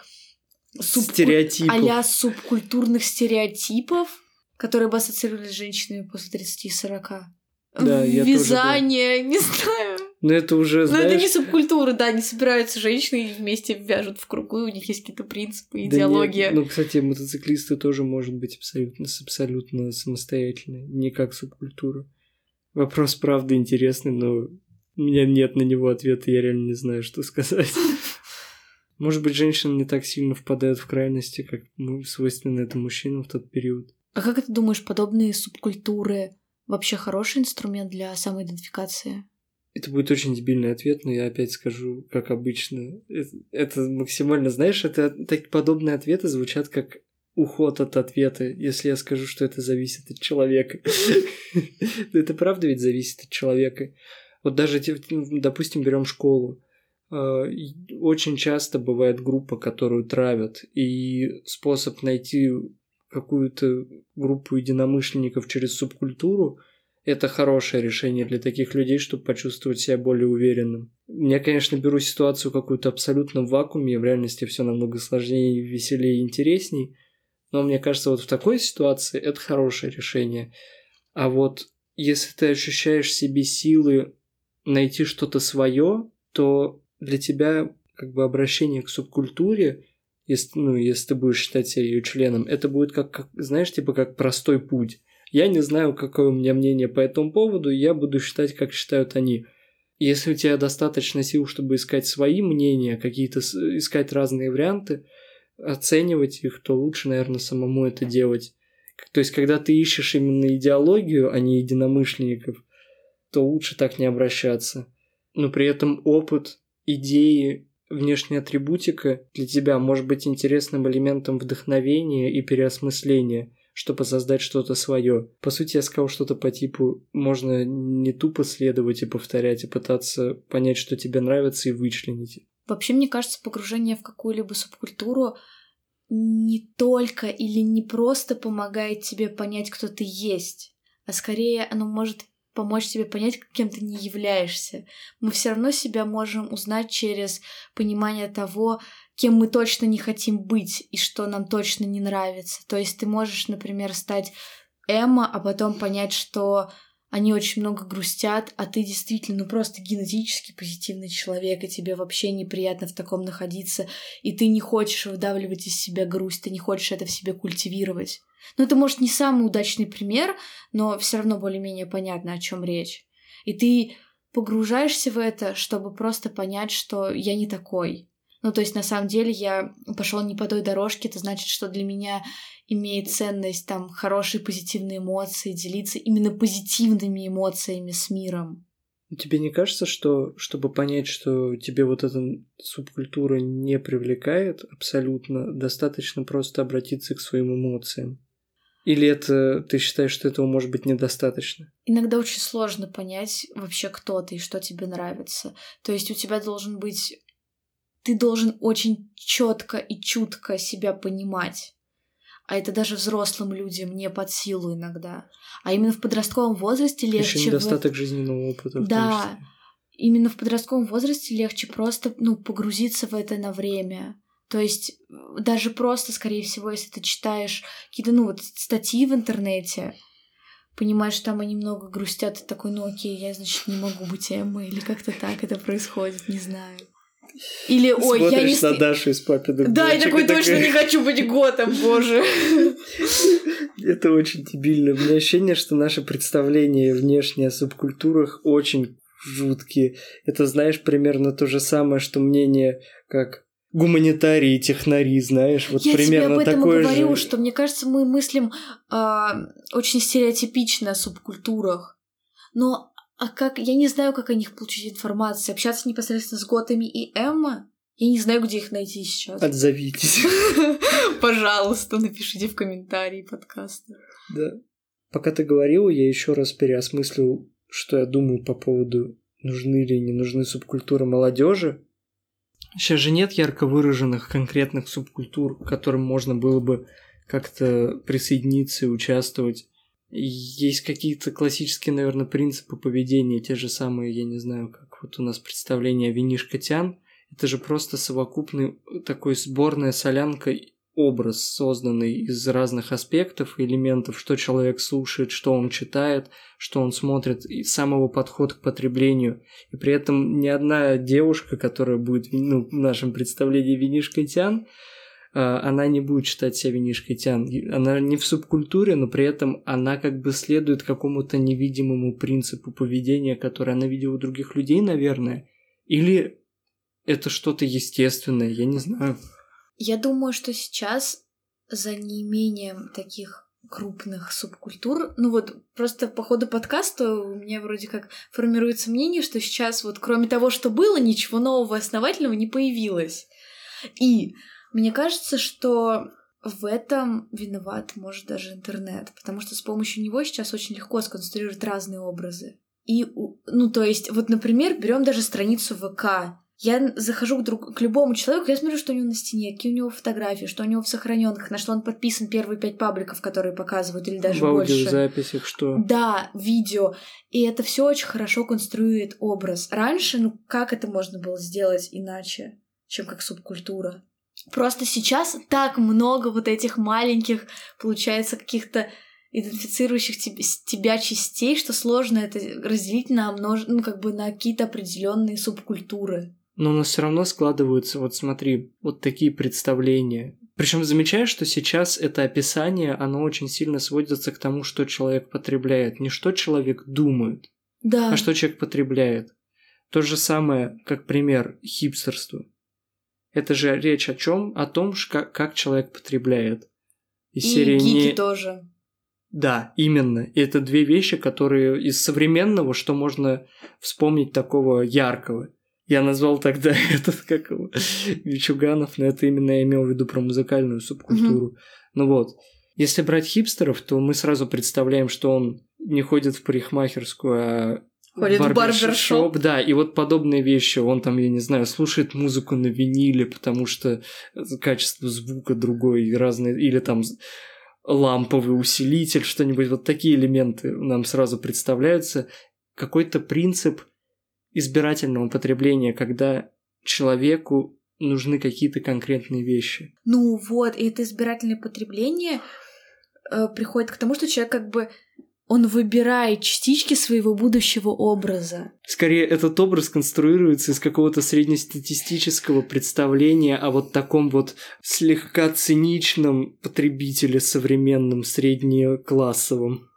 стереотипов. а субкультурных стереотипов, которые бы ассоциировались с женщинами после 30 и 40. Да, я Вязание, тоже, да. не знаю.
Но это уже,
знаешь... Ну, это не субкультура, да, не собираются женщины и вместе вяжут в кругу, и у них есть какие-то принципы, идеология.
Да нет, ну, кстати, мотоциклисты тоже может быть абсолютно, абсолютно самостоятельны, не как субкультура. Вопрос, правда, интересный, но у меня нет на него ответа, я реально не знаю, что сказать. (laughs) Может быть, женщины не так сильно впадают в крайности, как свойственно это мужчинам в тот период.
А как ты думаешь, подобные субкультуры вообще хороший инструмент для самоидентификации?
Это будет очень дебильный ответ, но я опять скажу, как обычно. Это, это максимально, знаешь, это так, подобные ответы звучат как уход от ответа, если я скажу, что это зависит от человека. (laughs) Это правда ведь зависит от человека. Вот даже, допустим, берем школу. А, очень часто бывает группа, которую травят, и способ найти какую-то группу единомышленников через субкультуру – это хорошее решение для таких людей, чтобы почувствовать себя более уверенным. Я, конечно, беру ситуацию какую-то абсолютно в вакууме, в реальности все намного сложнее, веселее и интересней, Но мне кажется, вот в такой ситуации это хорошее решение. А вот если ты ощущаешь в себе силы найти что-то свое, то для тебя как бы обращение к субкультуре, если, ну, если ты будешь считать себя ее членом, это будет как, как, знаешь, типа как простой путь. Я не знаю, какое у меня мнение по этому поводу, я буду считать, как считают они. Если у тебя достаточно сил, чтобы искать свои мнения, какие-то искать разные варианты, оценивать их, то лучше, наверное, самому это делать. То есть, когда ты ищешь именно идеологию, а не единомышленников, то лучше так не обращаться. Но при этом опыт, идеи, внешняя атрибутика для тебя может быть интересным элементом вдохновения и переосмысления, чтобы создать что-то свое. По сути, я сказал что-то по типу можно не тупо следовать и повторять, и пытаться понять, что тебе нравится, и вычленить.
Вообще, мне кажется, погружение в какую-либо субкультуру не только или не просто помогает тебе понять, кто ты есть, а скорее оно может помочь тебе понять, кем ты не являешься. Мы все равно себя можем узнать через понимание того, кем мы точно не хотим быть и что нам точно не нравится. То есть ты можешь, например, стать Эмма, а потом понять, что они очень много грустят, а ты действительно ну, просто генетически позитивный человек, и тебе вообще неприятно в таком находиться, и ты не хочешь выдавливать из себя грусть, ты не хочешь это в себе культивировать. Ну, это, может, не самый удачный пример, но все равно более-менее понятно, о чем речь. И ты погружаешься в это, чтобы просто понять, что я не такой. Ну, то есть, на самом деле, я пошел не по той дорожке, это значит, что для меня имеет ценность там хорошие позитивные эмоции, делиться именно позитивными эмоциями с миром.
Тебе не кажется, что чтобы понять, что тебе вот эта субкультура не привлекает абсолютно, достаточно просто обратиться к своим эмоциям? Или это ты считаешь, что этого может быть недостаточно?
Иногда очень сложно понять вообще, кто ты и что тебе нравится. То есть у тебя должен быть... Ты должен очень четко и чутко себя понимать. А это даже взрослым людям не под силу иногда. А именно в подростковом возрасте легче...
Еще недостаток в... жизненного опыта.
Да, именно в подростковом возрасте легче просто ну, погрузиться в это на время. То есть даже просто, скорее всего, если ты читаешь какие-то, ну, вот статьи в интернете, понимаешь, что там они много грустят, ты такой, ну окей, я, значит, не могу быть Эммой, или как-то так это происходит, не знаю. Или, ой, Смотришь я не... на Дашу из папиных Да, я такой точно не хочу быть готом, боже. (laughs)
Это очень дебильно. У меня ощущение, что наше представление внешнее о субкультурах очень жуткие. Это, знаешь, примерно то же самое, что мнение, как гуманитарии, технари, знаешь, вот
Я
примерно
тебе об этом такое и говорю, же... что мне кажется, мы мыслим э, очень стереотипично о субкультурах. Но а как я не знаю, как о них получить информацию, общаться непосредственно с Готами и Эмма. Я не знаю, где их найти сейчас.
Отзовитесь. (laughs)
Пожалуйста, напишите в комментарии подкаста.
Да. Пока ты говорила, я еще раз переосмыслил, что я думаю по поводу нужны или не нужны субкультуры молодежи. Сейчас же нет ярко выраженных конкретных субкультур, к которым можно было бы как-то присоединиться и участвовать. Есть какие-то классические, наверное, принципы поведения, те же самые, я не знаю, как вот у нас представление винишка тян. Это же просто совокупный такой сборная солянка образ, созданный из разных аспектов элементов, что человек слушает, что он читает, что он смотрит, и сам его подход к потреблению. И при этом ни одна девушка, которая будет ну, в нашем представлении винишкой тян, а, она не будет считать себя винишкой тян. Она не в субкультуре, но при этом она как бы следует какому-то невидимому принципу поведения, который она видела у других людей, наверное. Или это что-то естественное, я не знаю.
Я думаю, что сейчас за неимением таких крупных субкультур. Ну вот просто по ходу подкаста у меня вроде как формируется мнение, что сейчас вот кроме того, что было, ничего нового основательного не появилось. И мне кажется, что в этом виноват, может, даже интернет, потому что с помощью него сейчас очень легко сконструировать разные образы. И, ну, то есть, вот, например, берем даже страницу ВК, я захожу к, друг, к любому человеку, я смотрю, что у него на стене, какие у него фотографии, что у него в сохраненках, на что он подписан первые пять пабликов, которые показывают, или даже в больше. В
аудиозаписях что?
Да, видео. И это все очень хорошо конструирует образ. Раньше, ну как это можно было сделать иначе, чем как субкультура? Просто сейчас так много вот этих маленьких, получается, каких-то идентифицирующих тебе, тебя частей, что сложно это разделить на множ... ну, как бы на какие-то определенные субкультуры.
Но у нас все равно складываются, вот смотри, вот такие представления. Причем замечаешь, что сейчас это описание, оно очень сильно сводится к тому, что человек потребляет. Не что человек думает,
да.
а что человек потребляет. То же самое, как пример, хипстерство. Это же речь о чем? О том, как, как человек потребляет.
Из И серии гики не... тоже.
Да, именно. И это две вещи, которые из современного, что можно вспомнить такого яркого. Я назвал тогда (laughs) этот, как его, Вичуганов, но это именно я имел в виду про музыкальную субкультуру. Mm-hmm. Ну вот. Если брать хипстеров, то мы сразу представляем, что он не ходит в парикмахерскую, а Ходит в барбершоп. Да, и вот подобные вещи. Он там, я не знаю, слушает музыку на виниле, потому что качество звука другое и разные... Или там ламповый усилитель, что-нибудь. Вот такие элементы нам сразу представляются. Какой-то принцип избирательного потребления, когда человеку нужны какие-то конкретные вещи.
Ну вот, и это избирательное потребление э, приходит к тому, что человек как бы он выбирает частички своего будущего образа.
Скорее, этот образ конструируется из какого-то среднестатистического представления о вот таком вот слегка циничном потребителе современном, среднеклассовом.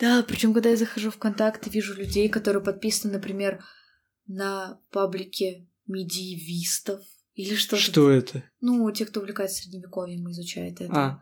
Да, причем когда я захожу в контакт и вижу людей, которые подписаны, например, на паблике медиевистов или что-то.
Что это?
Ну, те, кто увлекается средневековьем, изучает это. А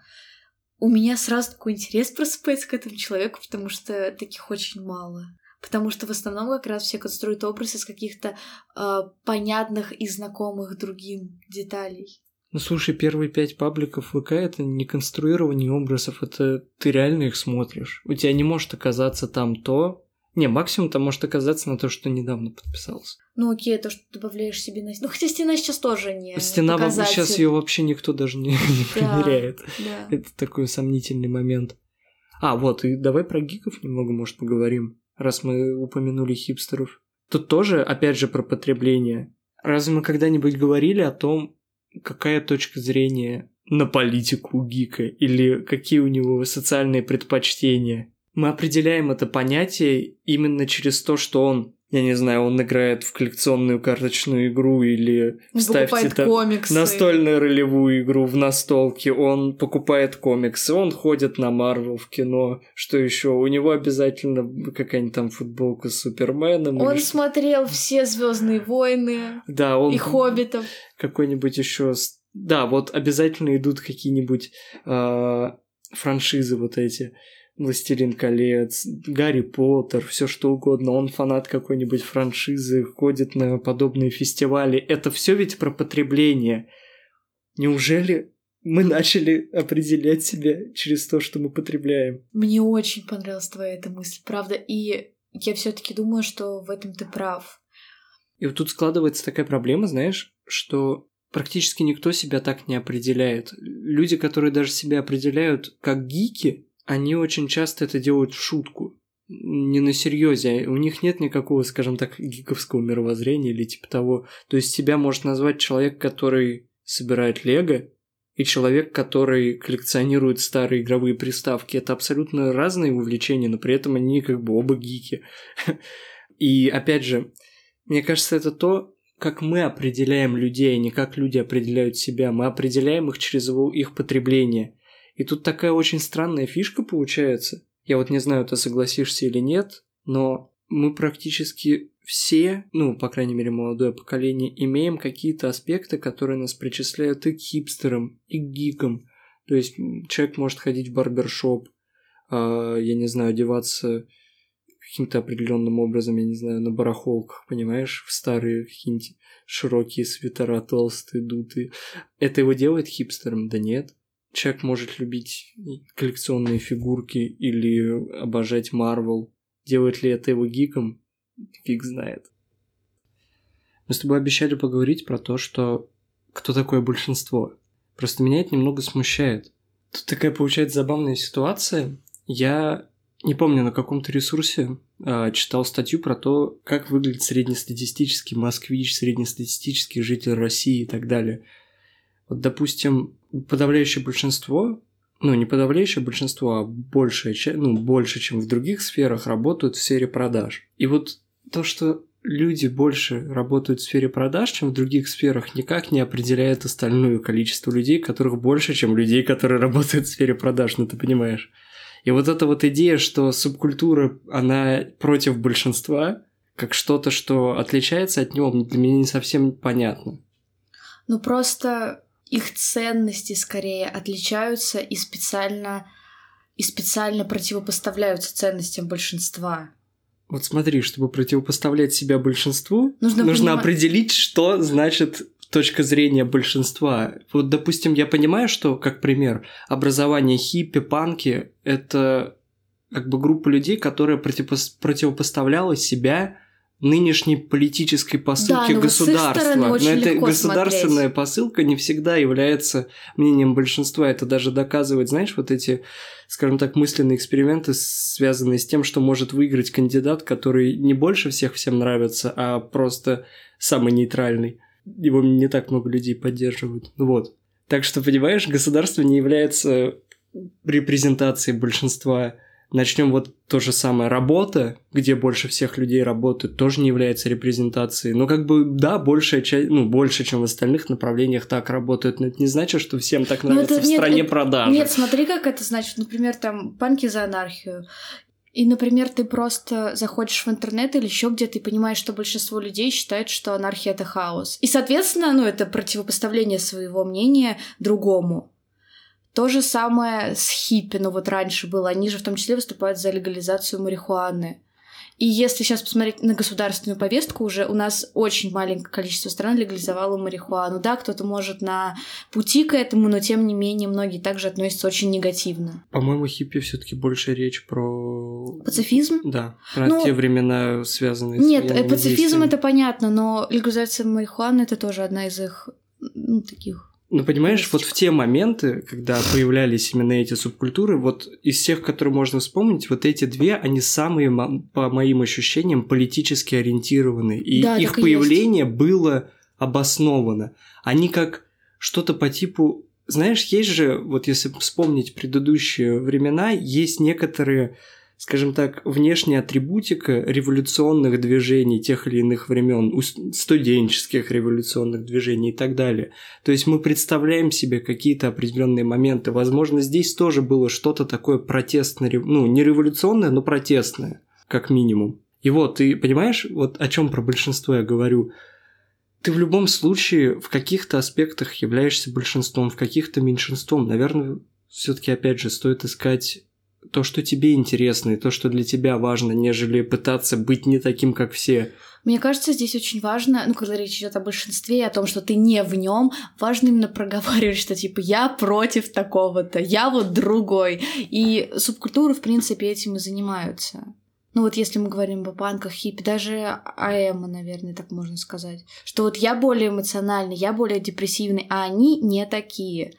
у меня сразу такой интерес (laughs) просыпается к этому человеку, потому что таких очень мало. Потому что в основном как раз все конструируют образ из каких-то э, понятных и знакомых другим деталей.
Ну слушай, первые пять пабликов ВК это не конструирование образов, это ты реально их смотришь. У тебя не может оказаться там то, не, максимум там может оказаться на то, что недавно подписался.
Ну окей, то, что добавляешь себе на... Ну хотя стена сейчас тоже не
Стена показатель. сейчас ее вообще никто даже не, (laughs) не да, примеряет. Да. Это такой сомнительный момент. А, вот, и давай про гиков немного, может, поговорим, раз мы упомянули хипстеров. Тут тоже, опять же, про потребление. Разве мы когда-нибудь говорили о том, какая точка зрения на политику гика, или какие у него социальные предпочтения? Мы определяем это понятие именно через то, что он я не знаю, он играет в коллекционную карточную игру или вставьте там комиксы. настольную ролевую игру в настолке, он покупает комиксы, он ходит на Марвел в кино, что еще? У него обязательно какая-нибудь там футболка с Суперменом.
Он смотрел все Звездные войны.
Да, он
и Хоббитов.
Какой-нибудь еще. Да, вот обязательно идут какие-нибудь э, франшизы вот эти. Властелин колец, Гарри Поттер, все что угодно. Он фанат какой-нибудь франшизы, ходит на подобные фестивали. Это все ведь про потребление. Неужели мы начали определять себя через то, что мы потребляем?
Мне очень понравилась твоя эта мысль, правда. И я все-таки думаю, что в этом ты прав.
И вот тут складывается такая проблема, знаешь, что практически никто себя так не определяет. Люди, которые даже себя определяют как гики, они очень часто это делают в шутку, не на серьезе. У них нет никакого, скажем так, гиковского мировоззрения или типа того. То есть тебя может назвать человек, который собирает лего, и человек, который коллекционирует старые игровые приставки. Это абсолютно разные увлечения, но при этом они как бы оба гики. (laughs) И опять же, мне кажется, это то, как мы определяем людей, а не как люди определяют себя. Мы определяем их через его, их потребление. И тут такая очень странная фишка получается. Я вот не знаю, ты согласишься или нет, но мы практически все, ну, по крайней мере, молодое поколение, имеем какие-то аспекты, которые нас причисляют и к хипстерам, и к гикам. То есть человек может ходить в барбершоп, э, я не знаю, одеваться каким-то определенным образом, я не знаю, на барахолках, понимаешь, в старые какие-нибудь широкие свитера, толстые, дутые. Это его делает хипстером? Да нет человек может любить коллекционные фигурки или обожать Марвел. Делает ли это его гиком? Фиг знает. Мы с тобой обещали поговорить про то, что кто такое большинство. Просто меня это немного смущает. Тут такая получается забавная ситуация. Я не помню, на каком-то ресурсе э, читал статью про то, как выглядит среднестатистический москвич, среднестатистический житель России и так далее. Вот, допустим, подавляющее большинство, ну, не подавляющее большинство, а большее, ну, больше, чем в других сферах, работают в сфере продаж. И вот то, что люди больше работают в сфере продаж, чем в других сферах, никак не определяет остальное количество людей, которых больше, чем людей, которые (laughs) работают в сфере продаж, ну ты понимаешь. И вот эта вот идея, что субкультура, она против большинства, как что-то, что отличается от него, для меня не совсем понятно.
Ну просто их ценности скорее отличаются и специально и специально противопоставляются ценностям большинства.
Вот смотри, чтобы противопоставлять себя большинству, нужно, нужно поним... определить, что значит точка зрения большинства. Вот, допустим, я понимаю, что, как пример, образование хиппи, панки – это как бы группа людей, которая противопо- противопоставляла себя нынешней политической посылке да, государства. Но эта государственная смотреть. посылка не всегда является мнением большинства. Это даже доказывает, знаешь, вот эти, скажем так, мысленные эксперименты, связанные с тем, что может выиграть кандидат, который не больше всех всем нравится, а просто самый нейтральный. Его не так много людей поддерживают. Вот. Так что, понимаешь, государство не является репрезентацией большинства Начнем вот то же самое. Работа, где больше всех людей работают, тоже не является репрезентацией. Но как бы, да, большая часть, ну, больше, чем в остальных направлениях так работают. Но это не значит, что всем так ну, нравится это, в нет, стране это, продаж.
Нет, смотри, как это значит. Например, там панки за анархию. И, например, ты просто заходишь в интернет или еще где-то и понимаешь, что большинство людей считает, что анархия это хаос. И, соответственно, ну, это противопоставление своего мнения другому. То же самое с хиппи, ну вот раньше было. Они же в том числе выступают за легализацию марихуаны. И если сейчас посмотреть на государственную повестку, уже у нас очень маленькое количество стран легализовало марихуану. Да, кто-то может на пути к этому, но тем не менее многие также относятся очень негативно.
По-моему, хиппи все таки больше речь про...
Пацифизм?
Да, про ну, те времена, связанные
нет, с Нет, пацифизм это понятно, но легализация марихуаны это тоже одна из их ну, таких
ну, понимаешь, вот в те моменты, когда появлялись именно эти субкультуры, вот из всех, которые можно вспомнить, вот эти две, они самые, по моим ощущениям, политически ориентированы. И да, их появление есть. было обосновано. Они как что-то по типу... Знаешь, есть же, вот если вспомнить предыдущие времена, есть некоторые скажем так, внешняя атрибутика революционных движений тех или иных времен, студенческих революционных движений и так далее. То есть мы представляем себе какие-то определенные моменты. Возможно, здесь тоже было что-то такое протестное, ну, не революционное, но протестное, как минимум. И вот, ты понимаешь, вот о чем про большинство я говорю. Ты в любом случае в каких-то аспектах являешься большинством, в каких-то меньшинством. Наверное, все-таки, опять же, стоит искать то, что тебе интересно, и то, что для тебя важно, нежели пытаться быть не таким, как все.
Мне кажется, здесь очень важно, ну, когда речь идет о большинстве о том, что ты не в нем, важно именно проговаривать, что типа я против такого-то, я вот другой. И субкультуры, в принципе, этим и занимаются. Ну вот если мы говорим о панках, хиппи, даже АЭМа, наверное, так можно сказать. Что вот я более эмоциональный, я более депрессивный, а они не такие.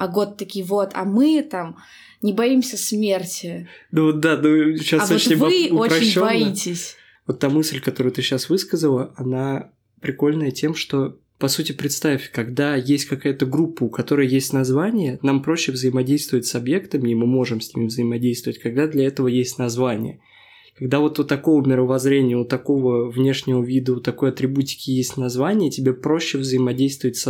А год такие вот, а мы там не боимся смерти.
Ну да, ну сейчас
а очень вот вы очень боитесь.
Вот та мысль, которую ты сейчас высказала, она прикольная тем, что по сути, представь, когда есть какая-то группа, у которой есть название, нам проще взаимодействовать с объектами, и мы можем с ними взаимодействовать, когда для этого есть название. Когда вот у такого мировоззрения, у такого внешнего вида, у такой атрибутики есть название, тебе проще взаимодействовать в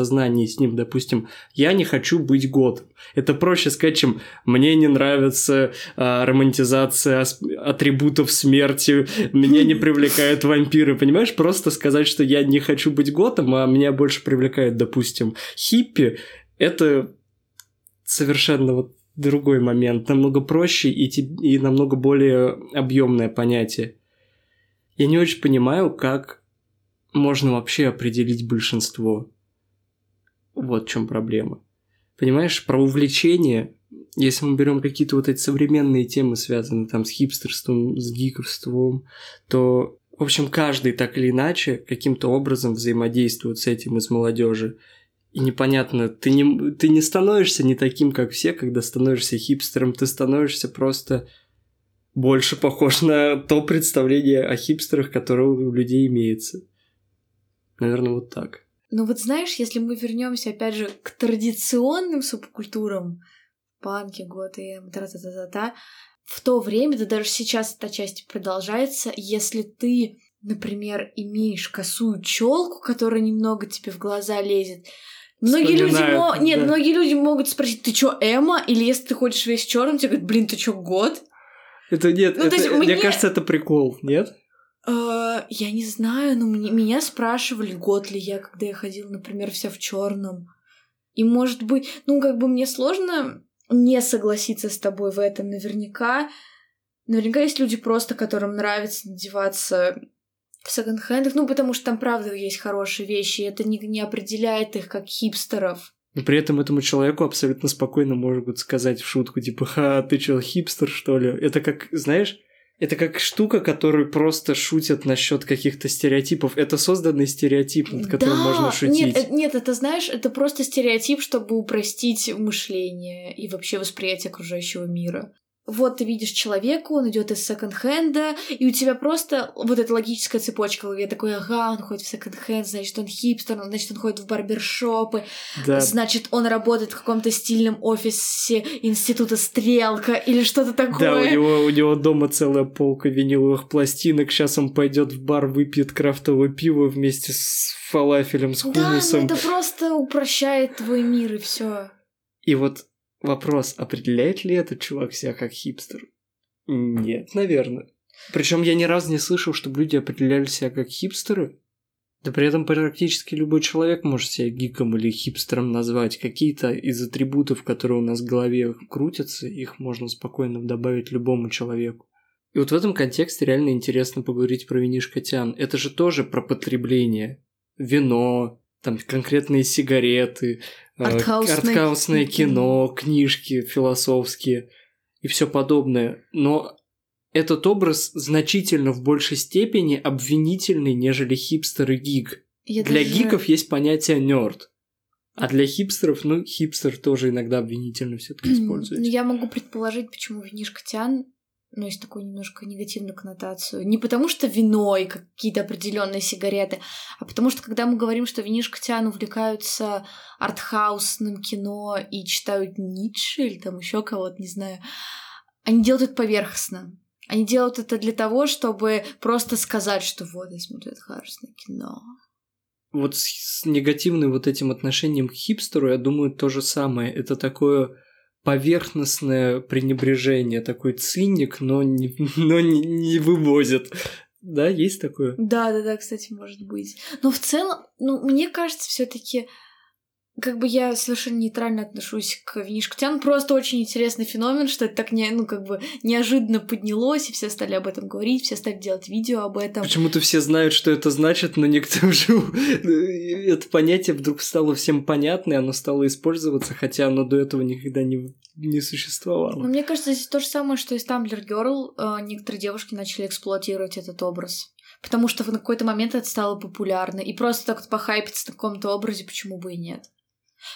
с ним. Допустим, я не хочу быть годом. Это проще сказать, чем мне не нравится а, романтизация атрибутов смерти, меня не привлекают вампиры, понимаешь? Просто сказать, что я не хочу быть готом, а меня больше привлекает, допустим, хиппи. Это совершенно вот другой момент, намного проще и, и намного более объемное понятие. Я не очень понимаю, как можно вообще определить большинство. Вот в чем проблема. Понимаешь, про увлечение, если мы берем какие-то вот эти современные темы, связанные там с хипстерством, с гиковством, то, в общем, каждый так или иначе каким-то образом взаимодействует с этим из молодежи. И непонятно, ты не, ты не становишься не таким, как все, когда становишься хипстером, ты становишься просто больше похож на то представление о хипстерах, которое у людей имеется. Наверное, вот так.
Но вот знаешь, если мы вернемся опять же к традиционным субкультурам, панки, готы, тра-та-та-та-та, в то время, да даже сейчас эта часть продолжается, если ты, например, имеешь косую челку, которая немного тебе в глаза лезет, Многие люди, мо... да. Нет, многие люди могут спросить, ты чё, Эма? Или если ты ходишь весь черным, тебе говорят, блин, ты чё, год?
Это нет, ну, это, есть, мне... мне кажется, это прикол, нет?
Uh, я не знаю, но мне, меня спрашивали, год ли я, когда я ходила, например, вся в черном. И может быть, ну как бы мне сложно не согласиться с тобой в этом. Наверняка, наверняка есть люди просто, которым нравится надеваться в секонд-хендах, ну, потому что там, правда, есть хорошие вещи, и это не, не определяет их как хипстеров.
Но при этом этому человеку абсолютно спокойно могут сказать в шутку, типа, ха, ты чё, хипстер, что ли? Это как, знаешь, это как штука, которую просто шутят насчет каких-то стереотипов. Это созданный стереотип, над которым да, можно шутить.
Нет, э, нет, это знаешь, это просто стереотип, чтобы упростить мышление и вообще восприятие окружающего мира вот ты видишь человека, он идет из секонд-хенда, и у тебя просто вот эта логическая цепочка в голове, такой, ага, он ходит в секонд-хенд, значит, он хипстер, значит, он ходит в барбершопы, да. значит, он работает в каком-то стильном офисе института Стрелка или что-то такое.
Да, у него, у него дома целая полка виниловых пластинок, сейчас он пойдет в бар, выпьет крафтовое пиво вместе с фалафелем, с хумусом.
Да, ну это просто упрощает твой мир, и все.
И вот Вопрос, определяет ли этот чувак себя как хипстер? Нет, наверное. Причем я ни разу не слышал, чтобы люди определяли себя как хипстеры. Да при этом практически любой человек может себя гиком или хипстером назвать. Какие-то из атрибутов, которые у нас в голове крутятся, их можно спокойно добавить любому человеку. И вот в этом контексте реально интересно поговорить про винишко тян. Это же тоже про потребление. Вино, там конкретные сигареты, э, артхаусное, артхаусное кино, книжки философские и все подобное. Но этот образ значительно в большей степени обвинительный, нежели хипстер и гик. Я для даже... гиков есть понятие нерд. А для хипстеров, ну, хипстер тоже иногда обвинительно все-таки используется.
Ну, я могу предположить, почему винишка Тян ну, есть такую немножко негативную коннотацию. Не потому что вино и какие-то определенные сигареты, а потому что когда мы говорим, что винишкотян увлекаются артхаусным кино и читают Ницше или там еще кого-то, не знаю, они делают это поверхностно. Они делают это для того, чтобы просто сказать, что вот, я смотрю артхаусное кино.
Вот с негативным вот этим отношением к хипстеру, я думаю, то же самое. Это такое поверхностное пренебрежение, такой циник, но не, (laughs) но не, не вывозит. Да, есть такое?
Да, да, да, кстати, может быть. Но в целом, ну, мне кажется, все-таки как бы я совершенно нейтрально отношусь к винишкотян. Просто очень интересный феномен, что это так не, ну, как бы неожиданно поднялось, и все стали об этом говорить, все стали делать видео об этом.
Почему-то все знают, что это значит, но никто уже... Это понятие вдруг стало всем понятно, и оно стало использоваться, хотя оно до этого никогда не, не существовало.
Но мне кажется, здесь то же самое, что и с Tumblr Girl. Э, некоторые девушки начали эксплуатировать этот образ потому что в какой-то момент это стало популярно. И просто так вот похайпиться на каком-то образе, почему бы и нет.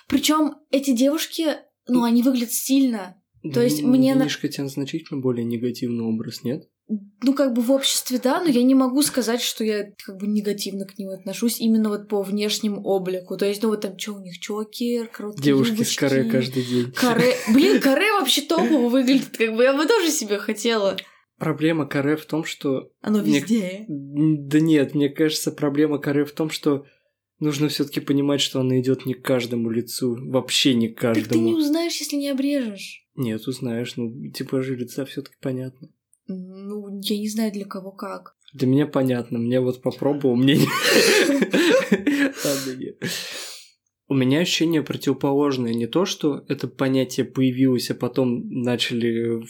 Причем эти девушки, ну, они выглядят стильно. То есть мне...
Мишка тян значительно более негативный образ, нет?
Ну, как бы в обществе, да, но я не могу сказать, что я как бы негативно к ним отношусь именно вот по внешнему облику. То есть, ну вот там что у них, чокер, короткие
Девушки юбочки. с каре каждый день.
Каре... (laughs) Блин, каре вообще топово выглядит, как бы я бы тоже себе хотела.
Проблема каре в том, что...
Оно везде.
Мне... Да нет, мне кажется, проблема каре в том, что Нужно все-таки понимать, что она идет не к каждому лицу, вообще не к каждому.
Так ты не узнаешь, если не обрежешь.
Нет, узнаешь, ну типажи лица все-таки понятно.
Ну, я не знаю для кого как.
Для меня понятно, мне вот попробовал, мне (laughs) нет. У меня ощущение противоположное. Не то, что это понятие появилось, а потом начали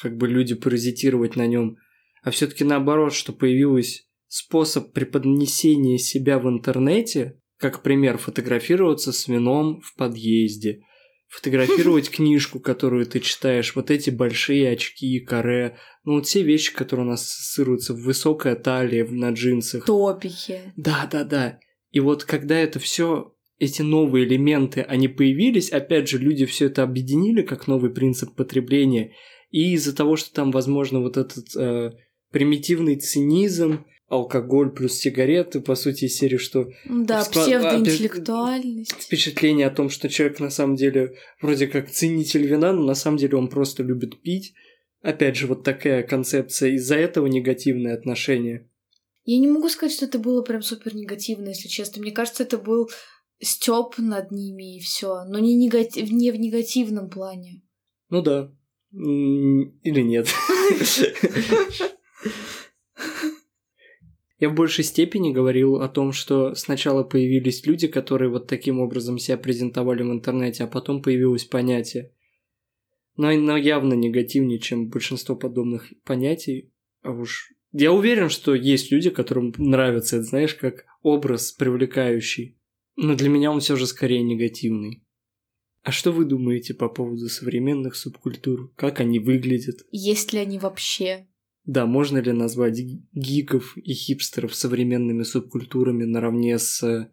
как бы люди паразитировать на нем, а все-таки наоборот, что появилось способ преподнесения себя в интернете, как пример, фотографироваться с вином в подъезде, фотографировать (laughs) книжку, которую ты читаешь, вот эти большие очки, каре, ну вот все вещи, которые у нас ассоциируются в высокой талии, на джинсах.
Топики.
Да, да, да. И вот когда это все эти новые элементы, они появились, опять же, люди все это объединили как новый принцип потребления, и из-за того, что там, возможно, вот этот э, примитивный цинизм, алкоголь плюс сигареты, по сути, из серии, что...
Да,
Экспо-
псевдоинтеллектуальность.
Впечатление о том, что человек на самом деле вроде как ценитель вина, но на самом деле он просто любит пить. Опять же, вот такая концепция. Из-за этого негативное отношение.
Я не могу сказать, что это было прям супер негативно, если честно. Мне кажется, это был стёб над ними и все, но не, негатив, не в негативном плане.
Ну да. Или нет. (laughs) (laughs) Я в большей степени говорил о том, что сначала появились люди, которые вот таким образом себя презентовали в интернете, а потом появилось понятие. Но оно явно негативнее, чем большинство подобных понятий. А уж я уверен, что есть люди, которым нравится это, знаешь, как образ привлекающий. Но для меня он все же скорее негативный. А что вы думаете по поводу современных субкультур? Как они выглядят?
Есть ли они вообще?
Да, можно ли назвать ги- гиков и хипстеров современными субкультурами наравне с э,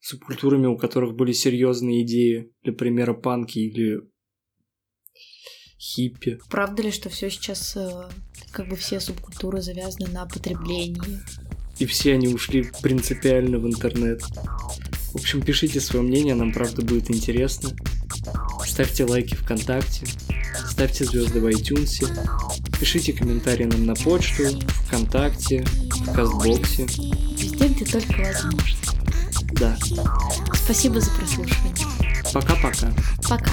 субкультурами, у которых были серьезные идеи, для примера панки или хиппи?
Правда ли, что все сейчас, э, как бы все субкультуры завязаны на потреблении?
И все они ушли принципиально в интернет. В общем, пишите свое мнение, нам правда будет интересно. Ставьте лайки ВКонтакте, ставьте звезды в iTunes, пишите комментарии нам на почту, ВКонтакте, в Кастбоксе.
Везде, где только возможно.
Да.
Спасибо за прослушивание.
Пока-пока.
Пока.